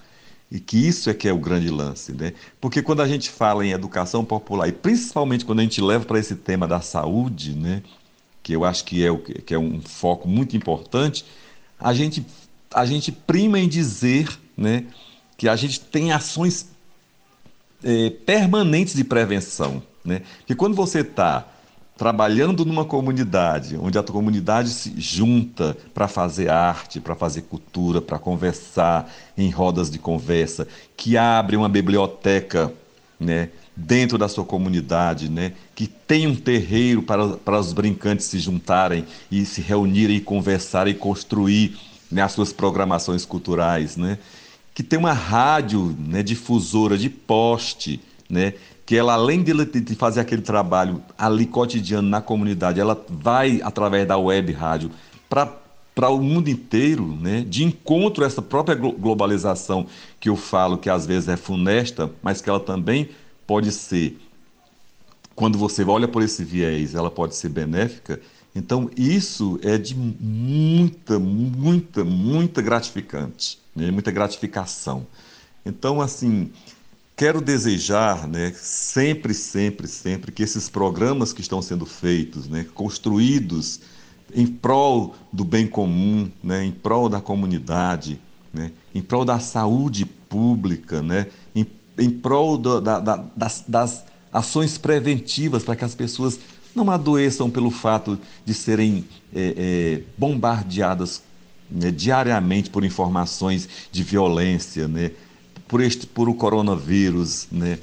E que isso é que é o grande lance, né? Porque quando a gente fala em educação popular, e principalmente quando a gente leva para esse tema da saúde, né? Que eu acho que é, o, que é um foco muito importante, a gente, a gente prima em dizer né, que a gente tem ações é, permanentes de prevenção. Né? Que quando você está trabalhando numa comunidade, onde a comunidade se junta para fazer arte, para fazer cultura, para conversar em rodas de conversa, que abre uma biblioteca né, dentro da sua comunidade, né? que tem um terreiro para, para os brincantes se juntarem e se reunirem e conversarem e construir né, as suas programações culturais, né? que tem uma rádio né, difusora de poste, né, que ela, além de, de fazer aquele trabalho ali cotidiano na comunidade, ela vai, através da web rádio, para para o mundo inteiro, né, de encontro a essa própria globalização que eu falo que às vezes é funesta, mas que ela também pode ser, quando você olha por esse viés, ela pode ser benéfica. Então, isso é de muita, muita, muita gratificante, né? muita gratificação. Então, assim, quero desejar, né, sempre, sempre, sempre, que esses programas que estão sendo feitos, né, construídos em prol do bem comum, né, em prol da comunidade, né, em prol da saúde pública, né, em em prol do, da, da, das, das ações preventivas para que as pessoas não adoeçam pelo fato de serem é, é, bombardeadas né, diariamente por informações de violência, né, por, este, por o coronavírus, né,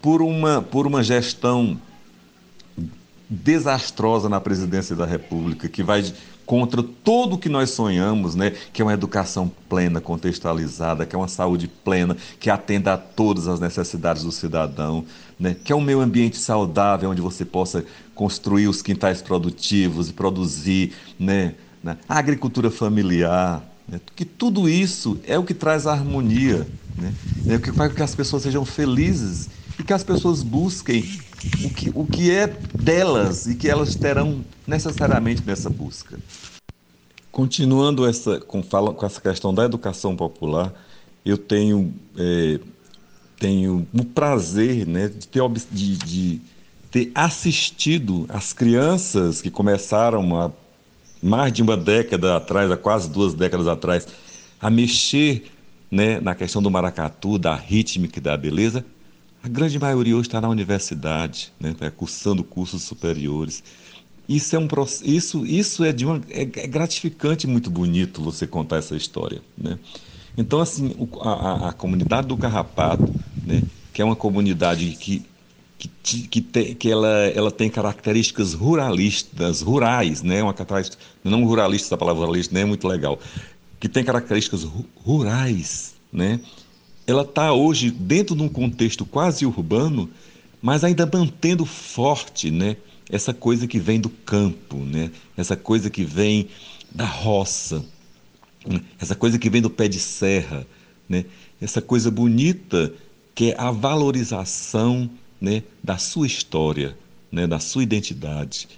por, uma, por uma gestão desastrosa na presidência da República, que vai contra tudo o que nós sonhamos, né? Que é uma educação plena, contextualizada, que é uma saúde plena, que atenda a todas as necessidades do cidadão, né? Que é um meio ambiente saudável onde você possa construir os quintais produtivos e produzir, né? A agricultura familiar, né? que tudo isso é o que traz a harmonia, né? é o que faz com que as pessoas sejam felizes e que as pessoas busquem o que, o que é delas e que elas terão necessariamente nessa busca. Continuando essa, com, fala, com essa questão da educação popular, eu tenho, é, tenho o prazer né, de, ter, de, de ter assistido as crianças que começaram há mais de uma década atrás, há quase duas décadas atrás, a mexer né, na questão do maracatu, da rítmica e da beleza, a grande maioria hoje está na universidade, né, tá cursando cursos superiores. Isso é um isso isso é de uma é, é gratificante, muito bonito você contar essa história, né? Então assim a, a, comunidade do Carrapato, né, que é uma comunidade que que, que, te, que ela, ela tem características ruralistas, rurais, né? Uma não ruralista, a palavra ruralista nem é muito legal, que tem características rurais, né? Ela está hoje dentro de um contexto quase urbano, mas ainda mantendo forte né, essa coisa que vem do campo, né, essa coisa que vem da roça, né, essa coisa que vem do pé de serra, né, essa coisa bonita que é a valorização né, da sua história, né, da sua identidade.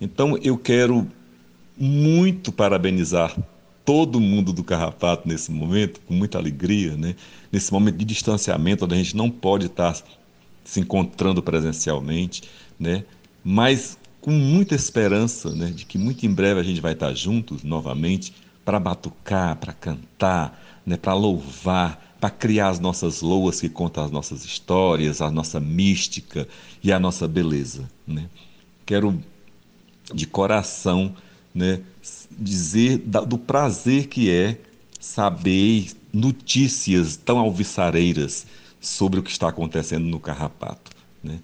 Então eu quero muito parabenizar todo mundo do Carrapato nesse momento, com muita alegria, né? Nesse momento de distanciamento, onde a gente não pode estar se encontrando presencialmente, né? mas com muita esperança né? de que muito em breve a gente vai estar juntos novamente para batucar, para cantar, né? para louvar, para criar as nossas loas que contam as nossas histórias, a nossa mística e a nossa beleza. Né? Quero de coração né, dizer do prazer que é saber notícias tão alvissareiras sobre o que está acontecendo no Carrapato, né?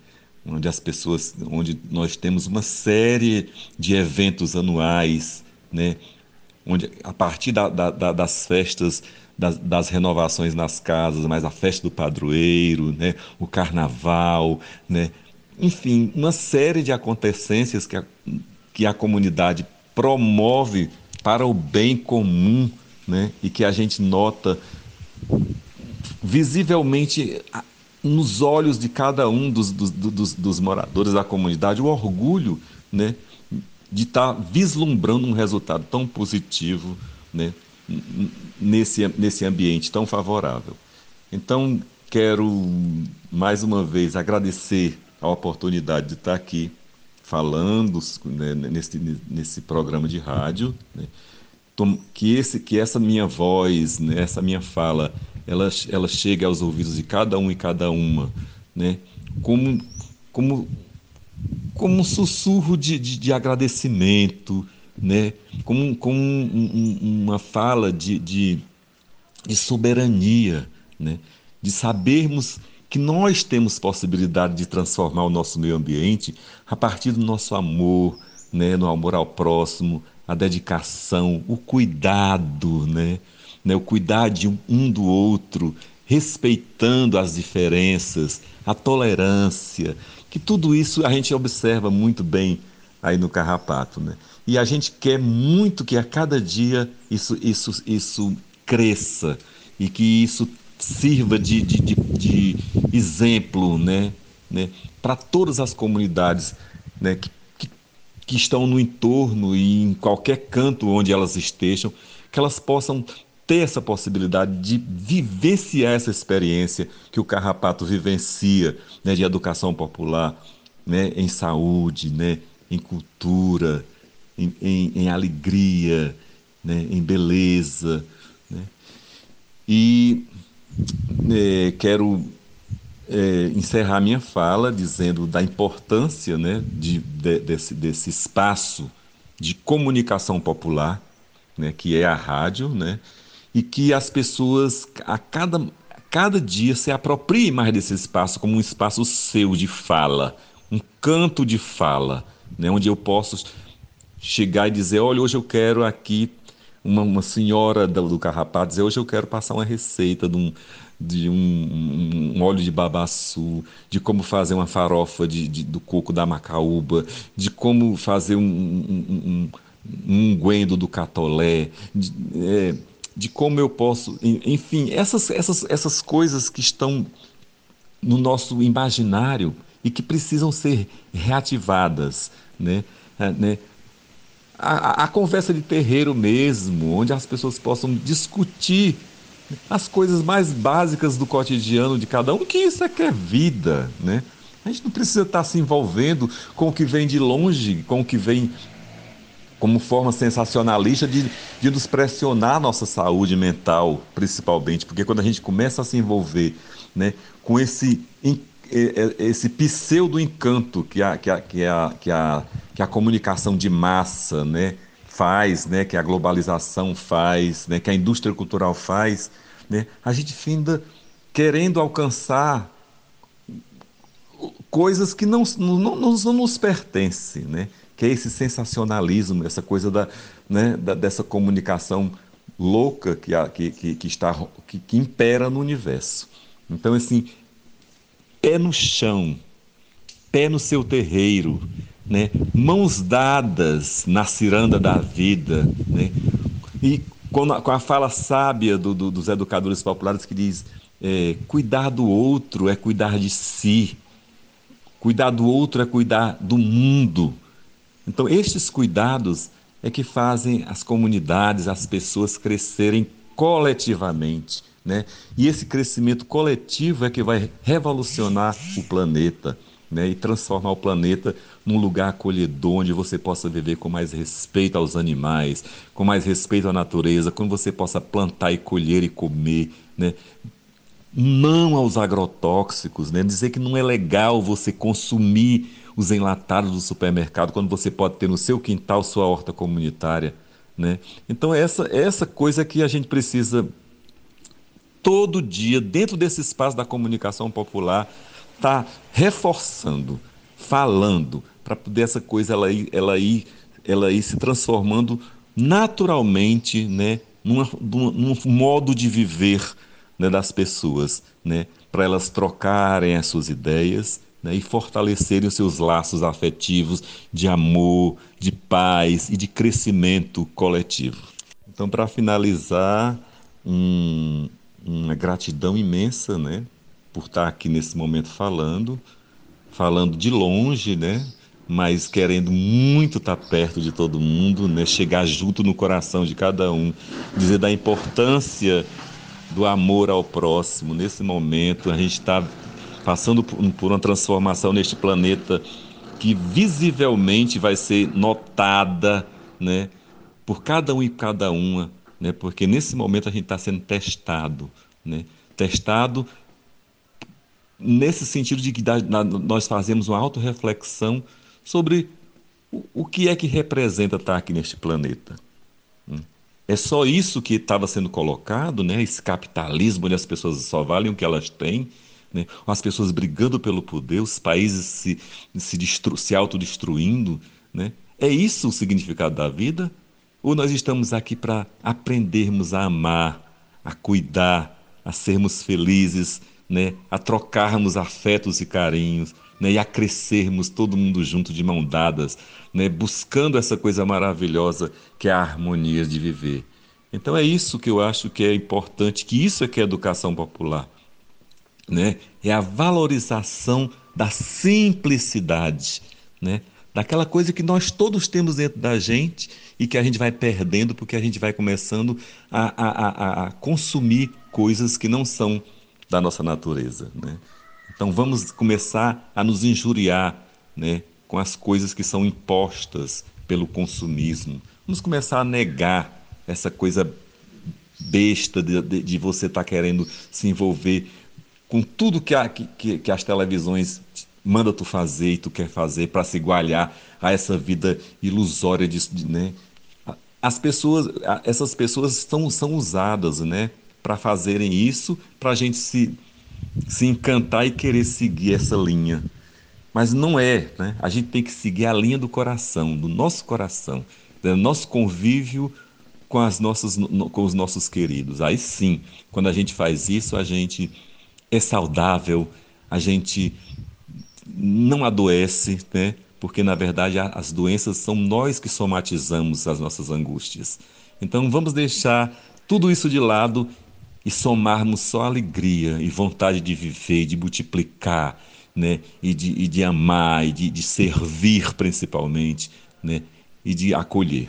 onde as pessoas, onde nós temos uma série de eventos anuais, né? onde a partir da, da, das festas das, das, renovações nas casas, mas a festa do padroeiro, né? o carnaval, né? enfim, uma série de acontecências que a, que a comunidade promove para o bem comum, né? E que a gente nota visivelmente nos olhos de cada um dos, dos, dos, dos moradores da comunidade o orgulho, né? De estar tá vislumbrando um resultado tão positivo, né? Nesse, nesse ambiente tão favorável. Então, quero mais uma vez agradecer a oportunidade de estar aqui falando né, nesse, nesse programa de rádio, né, que, esse, que essa minha voz, né, essa minha fala, ela, ela chegue aos ouvidos de cada um e cada uma, né, como, como, como um sussurro de, de, de agradecimento, né, como, como um, um, uma fala de, de, de soberania, né, de sabermos que nós temos possibilidade de transformar o nosso meio ambiente a partir do nosso amor, né, no amor ao próximo, a dedicação, o cuidado, né, né, o cuidar de um do outro, respeitando as diferenças, a tolerância, que tudo isso a gente observa muito bem aí no Carrapato, né? E a gente quer muito que a cada dia isso, isso, isso cresça e que isso sirva de, de, de, de exemplo né, né, para todas as comunidades né, que, que, estão no entorno e em qualquer canto onde elas estejam, que elas possam ter essa possibilidade de vivenciar essa experiência que o Carrapato vivencia né, de educação popular, né, em saúde, né, em cultura, em, em, em alegria, né, em beleza. Né. E é, quero é, encerrar minha fala dizendo da importância né, de, de, desse, desse espaço de comunicação popular, né, que é a rádio, né, e que as pessoas a cada, cada dia se apropriem mais desse espaço como um espaço seu de fala, um canto de fala, né, onde eu posso chegar e dizer, olha, hoje eu quero aqui uma, uma senhora do carrapato dizer, hoje eu quero passar uma receita de um, de um, um, óleo de babaçu, de como fazer uma farofa de, de do coco da macaúba, de como fazer um, um, um do catolé, de, é, de como eu posso, enfim, essas, essas, essas coisas que estão no nosso imaginário e que precisam ser reativadas, né? É, né? A, a, a conversa de terreiro mesmo, onde as pessoas possam discutir as coisas mais básicas do cotidiano de cada um, que isso é que é vida, né? A gente não precisa estar se envolvendo com o que vem de longe, com o que vem como forma sensacionalista de, de nos pressionar a nossa saúde mental, principalmente, porque quando a gente começa a se envolver né, com esse, esse pseudo encanto que a, que a, que a, que a, que a comunicação de massa né, faz, né, que a globalização faz, né, que a indústria cultural faz, né, a gente finda querendo alcançar coisas que não, não, não, não nos pertencem, né? que é esse sensacionalismo, essa coisa da, né, da, dessa comunicação louca que, que, que, está, que, que impera no universo. Então, assim, pé no chão, pé no seu terreiro, né? mãos dadas na ciranda da vida. Né? E com a, com a fala sábia do, do, dos educadores populares que diz: é, cuidar do outro é cuidar de si, cuidar do outro é cuidar do mundo. Então, estes cuidados é que fazem as comunidades, as pessoas crescerem coletivamente. Né? E esse crescimento coletivo é que vai revolucionar o planeta né? e transformar o planeta num lugar acolhedor, onde você possa viver com mais respeito aos animais, com mais respeito à natureza, quando você possa plantar e colher e comer. Né? Não aos agrotóxicos, né? dizer que não é legal você consumir os enlatados do supermercado, quando você pode ter no seu quintal sua horta comunitária. Né? Então, essa, essa coisa que a gente precisa, todo dia, dentro desse espaço da comunicação popular, estar tá reforçando, falando, para poder essa coisa ela ir, ela ir, ela ir se transformando naturalmente né, numa, num modo de viver né, das pessoas, né, para elas trocarem as suas ideias né, e fortalecerem os seus laços afetivos de amor, de paz e de crescimento coletivo. Então, para finalizar, um, uma gratidão imensa né, por estar aqui nesse momento falando, falando de longe, né, mas querendo muito estar perto de todo mundo, né, chegar junto no coração de cada um, dizer da importância do amor ao próximo. Nesse momento, a gente está passando por uma transformação neste planeta que visivelmente vai ser notada né, por cada um e cada uma, né, porque nesse momento a gente está sendo testado. Né, testado nesse sentido de que nós fazemos uma autorreflexão sobre o que é que representa estar aqui neste planeta. Hum. É só isso que estava sendo colocado, né? esse capitalismo onde as pessoas só valem o que elas têm, né? as pessoas brigando pelo poder, os países se, se, destru, se autodestruindo. Né? É isso o significado da vida? Ou nós estamos aqui para aprendermos a amar, a cuidar, a sermos felizes, né? a trocarmos afetos e carinhos, né? e a crescermos todo mundo junto de mão dadas, né? buscando essa coisa maravilhosa que é a harmonia de viver. Então é isso que eu acho que é importante, que isso é que é educação popular né? É a valorização da simplicidade, né? Daquela coisa que nós todos temos dentro da gente e que a gente vai perdendo porque a gente vai começando a, a, a, a consumir coisas que não são da nossa natureza, né? Então vamos começar a nos injuriar, né? Com as coisas que são impostas pelo consumismo. Vamos começar a negar essa coisa besta de, de, de você estar tá querendo se envolver com tudo que, a, que, que as televisões manda tu fazer e tu quer fazer para se igualar a essa vida ilusória de, né? As pessoas, essas pessoas são, são usadas, né, para fazerem isso, para a gente se, se encantar e querer seguir essa linha. mas não é. Né? A gente tem que seguir a linha do coração, do nosso coração, do nosso convívio com, as nossas, com os nossos queridos. Aí sim, quando a gente faz isso, a gente é saudável, a gente não adoece, né? porque na verdade as doenças são nós que somatizamos as nossas angústias. Então vamos deixar tudo isso de lado e somarmos só alegria e vontade de viver, de multiplicar, né? e, de, e de amar, e de, de servir principalmente, né? e de acolher.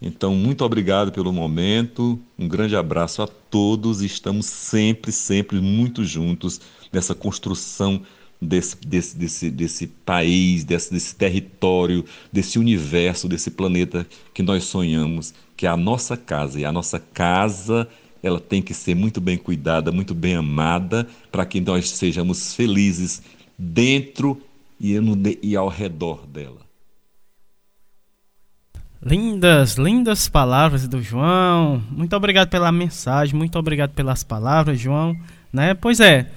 Então, muito obrigado pelo momento, um grande abraço a todos, estamos sempre, sempre muito juntos nessa construção desse, desse, desse, desse país, desse, desse território, desse universo, desse planeta que nós sonhamos, que é a nossa casa. E a nossa casa ela tem que ser muito bem cuidada, muito bem amada, para que nós sejamos felizes dentro e, no, e ao redor dela. Lindas, lindas palavras do João. Muito obrigado pela mensagem, muito obrigado pelas palavras, João. Né? Pois é,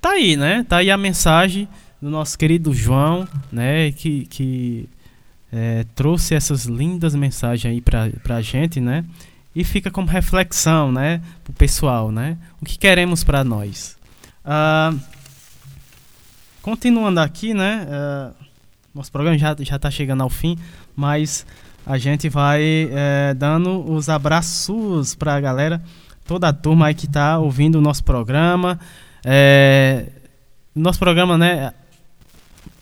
tá aí, né? Tá aí a mensagem do nosso querido João, né? Que, que é, trouxe essas lindas mensagens aí pra, pra gente, né? E fica como reflexão, né? Pro pessoal, né? O que queremos para nós. Ah, continuando aqui, né? Ah, nosso programa já, já tá chegando ao fim, mas a gente vai é, dando os abraços para a galera, toda a turma aí que está ouvindo o nosso programa. É, nosso programa, né?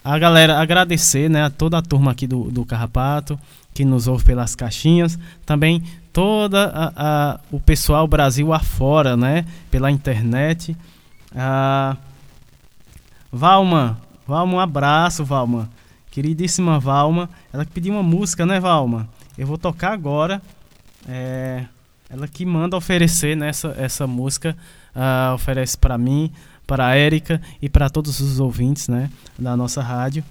A galera agradecer, né? A toda a turma aqui do, do Carrapato que nos ouve pelas caixinhas, também toda a, a, o pessoal Brasil afora, né? Pela internet. Ah, Valma, Valma, um abraço, Valma. Queridíssima Valma, ela pediu uma música, né, Valma? Eu vou tocar agora. É, ela que manda oferecer nessa né, essa música, uh, oferece para mim, para a Érica e para todos os ouvintes, né, da nossa rádio.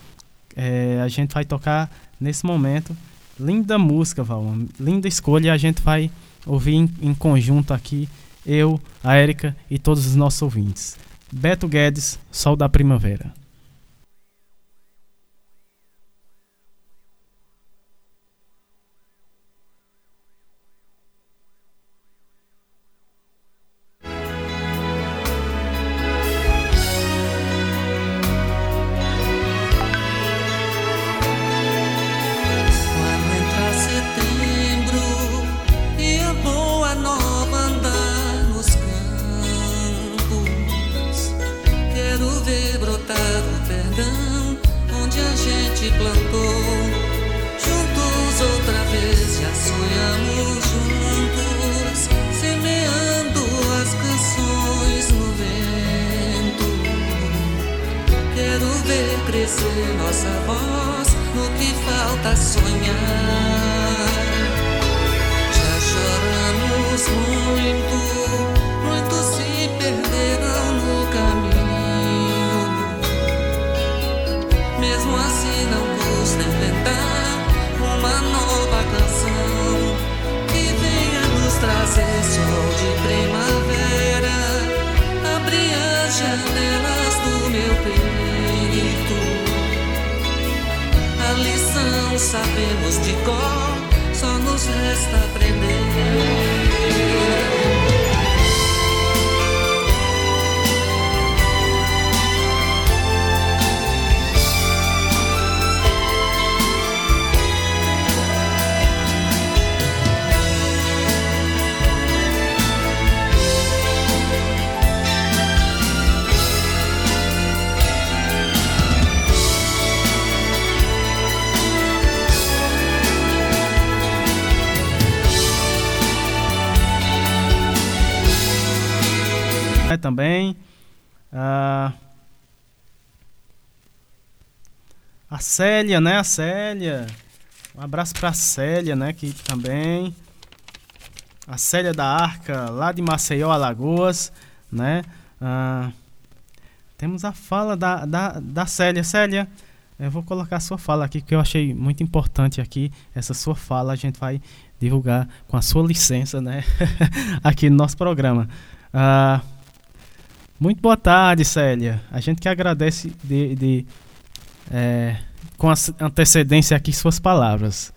É, a gente vai tocar nesse momento. Linda música, Valma. Linda escolha. A gente vai ouvir em, em conjunto aqui, eu, a Érica e todos os nossos ouvintes. Beto Guedes, Sol da Primavera. Quero ver crescer nossa voz. No que falta sonhar. Já choramos muito, muitos se perderam no caminho. Mesmo assim, não custa inventar uma nova canção que venha nos trazer sol de primavera abre as janelas do meu peito. A lição sabemos de cor, só nos resta aprender. Também. Ah, a Célia, né? A Célia. Um abraço pra Célia, né? Que também. A Célia da Arca, lá de Maceió, Alagoas, né? Ah, temos a fala da, da, da Célia. Célia, eu vou colocar a sua fala aqui, que eu achei muito importante aqui. Essa sua fala a gente vai divulgar com a sua licença, né? [laughs] aqui no nosso programa. Ah, muito boa tarde, Célia. A gente que agradece de, de é, com antecedência aqui suas palavras.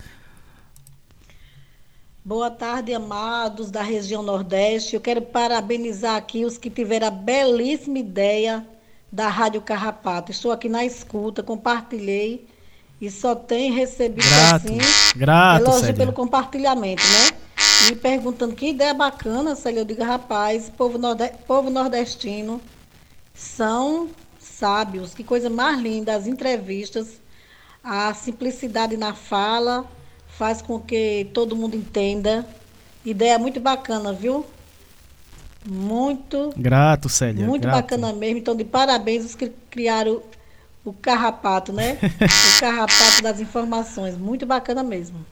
Boa tarde, amados da região Nordeste. Eu quero parabenizar aqui os que tiveram a belíssima ideia da Rádio Carrapato. Estou aqui na escuta, compartilhei e só tem recebido Grato, assim grato, elogio Célia. pelo compartilhamento, né? Me perguntando que ideia bacana, Célia. Eu digo, rapaz, povo, norde- povo nordestino são sábios. Que coisa mais linda, as entrevistas, a simplicidade na fala faz com que todo mundo entenda. Ideia muito bacana, viu? Muito, Grato, Célia. muito grato. bacana mesmo. Então, de parabéns os que criaram o carrapato, né? [laughs] o carrapato das informações. Muito bacana mesmo.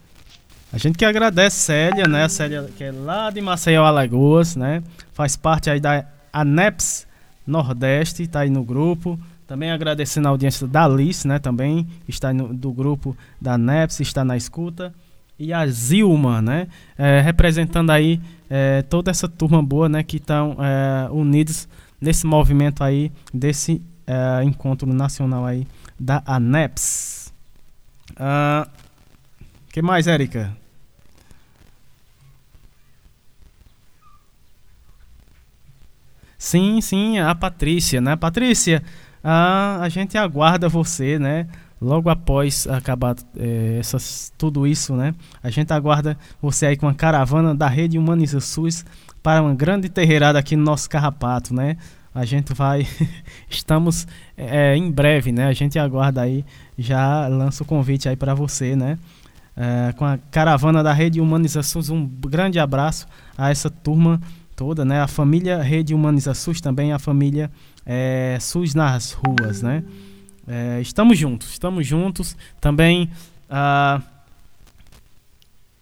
A gente que agradece Célia, né? A Célia que é lá de Maceió, Alagoas, né? Faz parte aí da ANEPS Nordeste, tá aí no grupo. Também agradecendo a audiência da Alice, né? Também está no, do grupo da ANEPS, está na escuta. E a Zilma, né? É, representando aí é, toda essa turma boa, né? Que estão é, unidos nesse movimento aí, desse é, encontro nacional aí da ANEPS. Ah, que mais, Érica? Sim, sim, a Patrícia, né? Patrícia, a, a gente aguarda você, né? Logo após acabar eh, essas, tudo isso, né? A gente aguarda você aí com a caravana da Rede Humaniza SUS para uma grande terreirada aqui no nosso Carrapato, né? A gente vai, [laughs] estamos eh, em breve, né? A gente aguarda aí, já lança o convite aí para você, né? Eh, com a caravana da Rede Humaniza SUS, um grande abraço a essa turma toda, né? A família Rede Humaniza SUS também, a família eh, SUS nas ruas, né? Eh, estamos juntos, estamos juntos. Também a,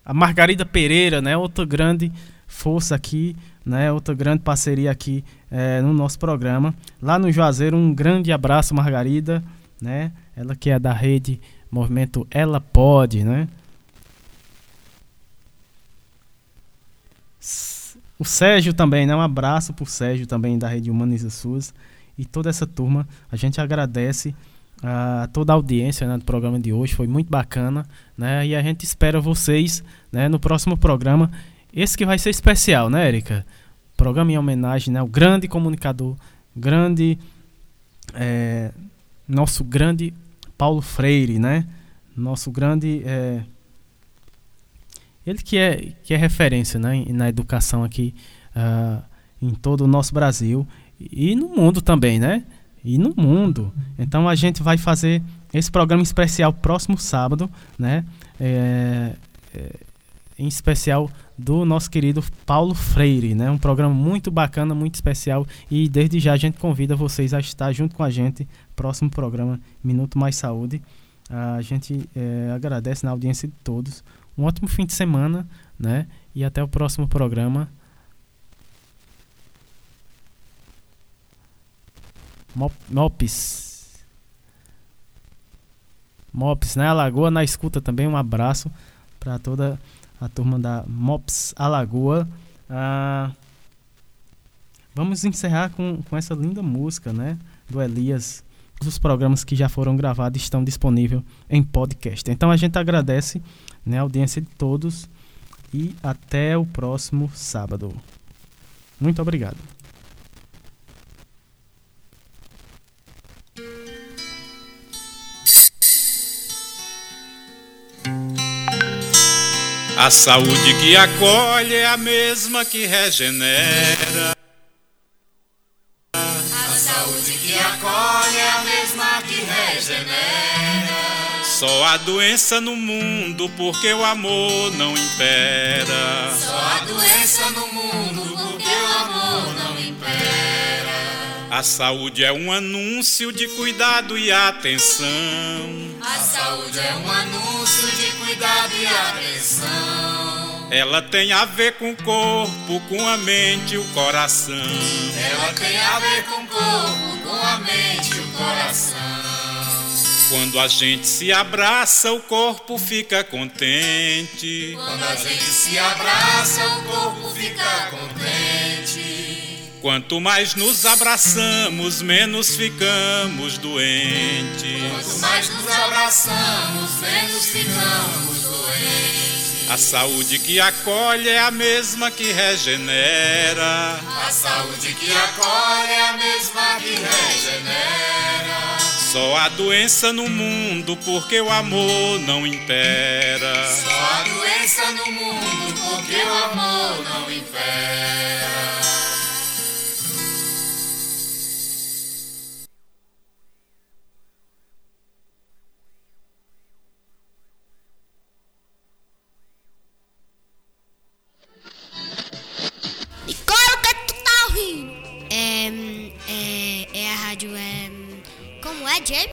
a Margarida Pereira, né? Outra grande força aqui, né? Outra grande parceria aqui eh, no nosso programa. Lá no Juazeiro, um grande abraço, Margarida, né? Ela que é da rede Movimento Ela Pode, né? O Sérgio também, né? Um abraço pro Sérgio também da Rede Humaniza SUS e toda essa turma. A gente agradece a toda a audiência né, do programa de hoje, foi muito bacana, né? E a gente espera vocês, né, no próximo programa. Esse que vai ser especial, né, Erika? Programa em homenagem, né, ao grande comunicador, grande é, nosso grande Paulo Freire, né? Nosso grande é, ele que é, que é referência né, na educação aqui ah, em todo o nosso Brasil e no mundo também, né? E no mundo. Então a gente vai fazer esse programa especial próximo sábado, né? É, é, em especial do nosso querido Paulo Freire, né? Um programa muito bacana, muito especial e desde já a gente convida vocês a estar junto com a gente próximo programa Minuto Mais Saúde. A gente é, agradece na audiência de todos. Um ótimo fim de semana, né? E até o próximo programa. Mop- Mops. Mops, né? Alagoa na escuta também. Um abraço para toda a turma da Mops Alagoa. Ah, vamos encerrar com, com essa linda música, né? Do Elias. Os programas que já foram gravados estão disponíveis em podcast. Então a gente agradece né, a audiência de todos e até o próximo sábado. Muito obrigado. A saúde que acolhe é a mesma que regenera. A saúde que acolhe é a mesma que regenera. Só há doença no mundo porque o amor não impera. Só há doença no mundo porque o amor não impera. A saúde é um anúncio de cuidado e atenção. A saúde é um anúncio de cuidado e atenção. Ela tem a ver com o corpo, com a mente e o coração. Ela tem a ver com o corpo, com a mente e o coração. Quando a gente se abraça, o corpo fica contente. Quando a gente se abraça, o corpo fica contente. Quanto mais nos abraçamos, menos ficamos doentes. Quanto mais nos abraçamos, menos ficamos doentes. A saúde que acolhe é a mesma que regenera. A saúde que acolhe é a mesma que regenera. Só há doença no mundo porque o amor não impera. Só há doença no mundo porque o amor não impera. É, é, é a rádio, é... Como é, James?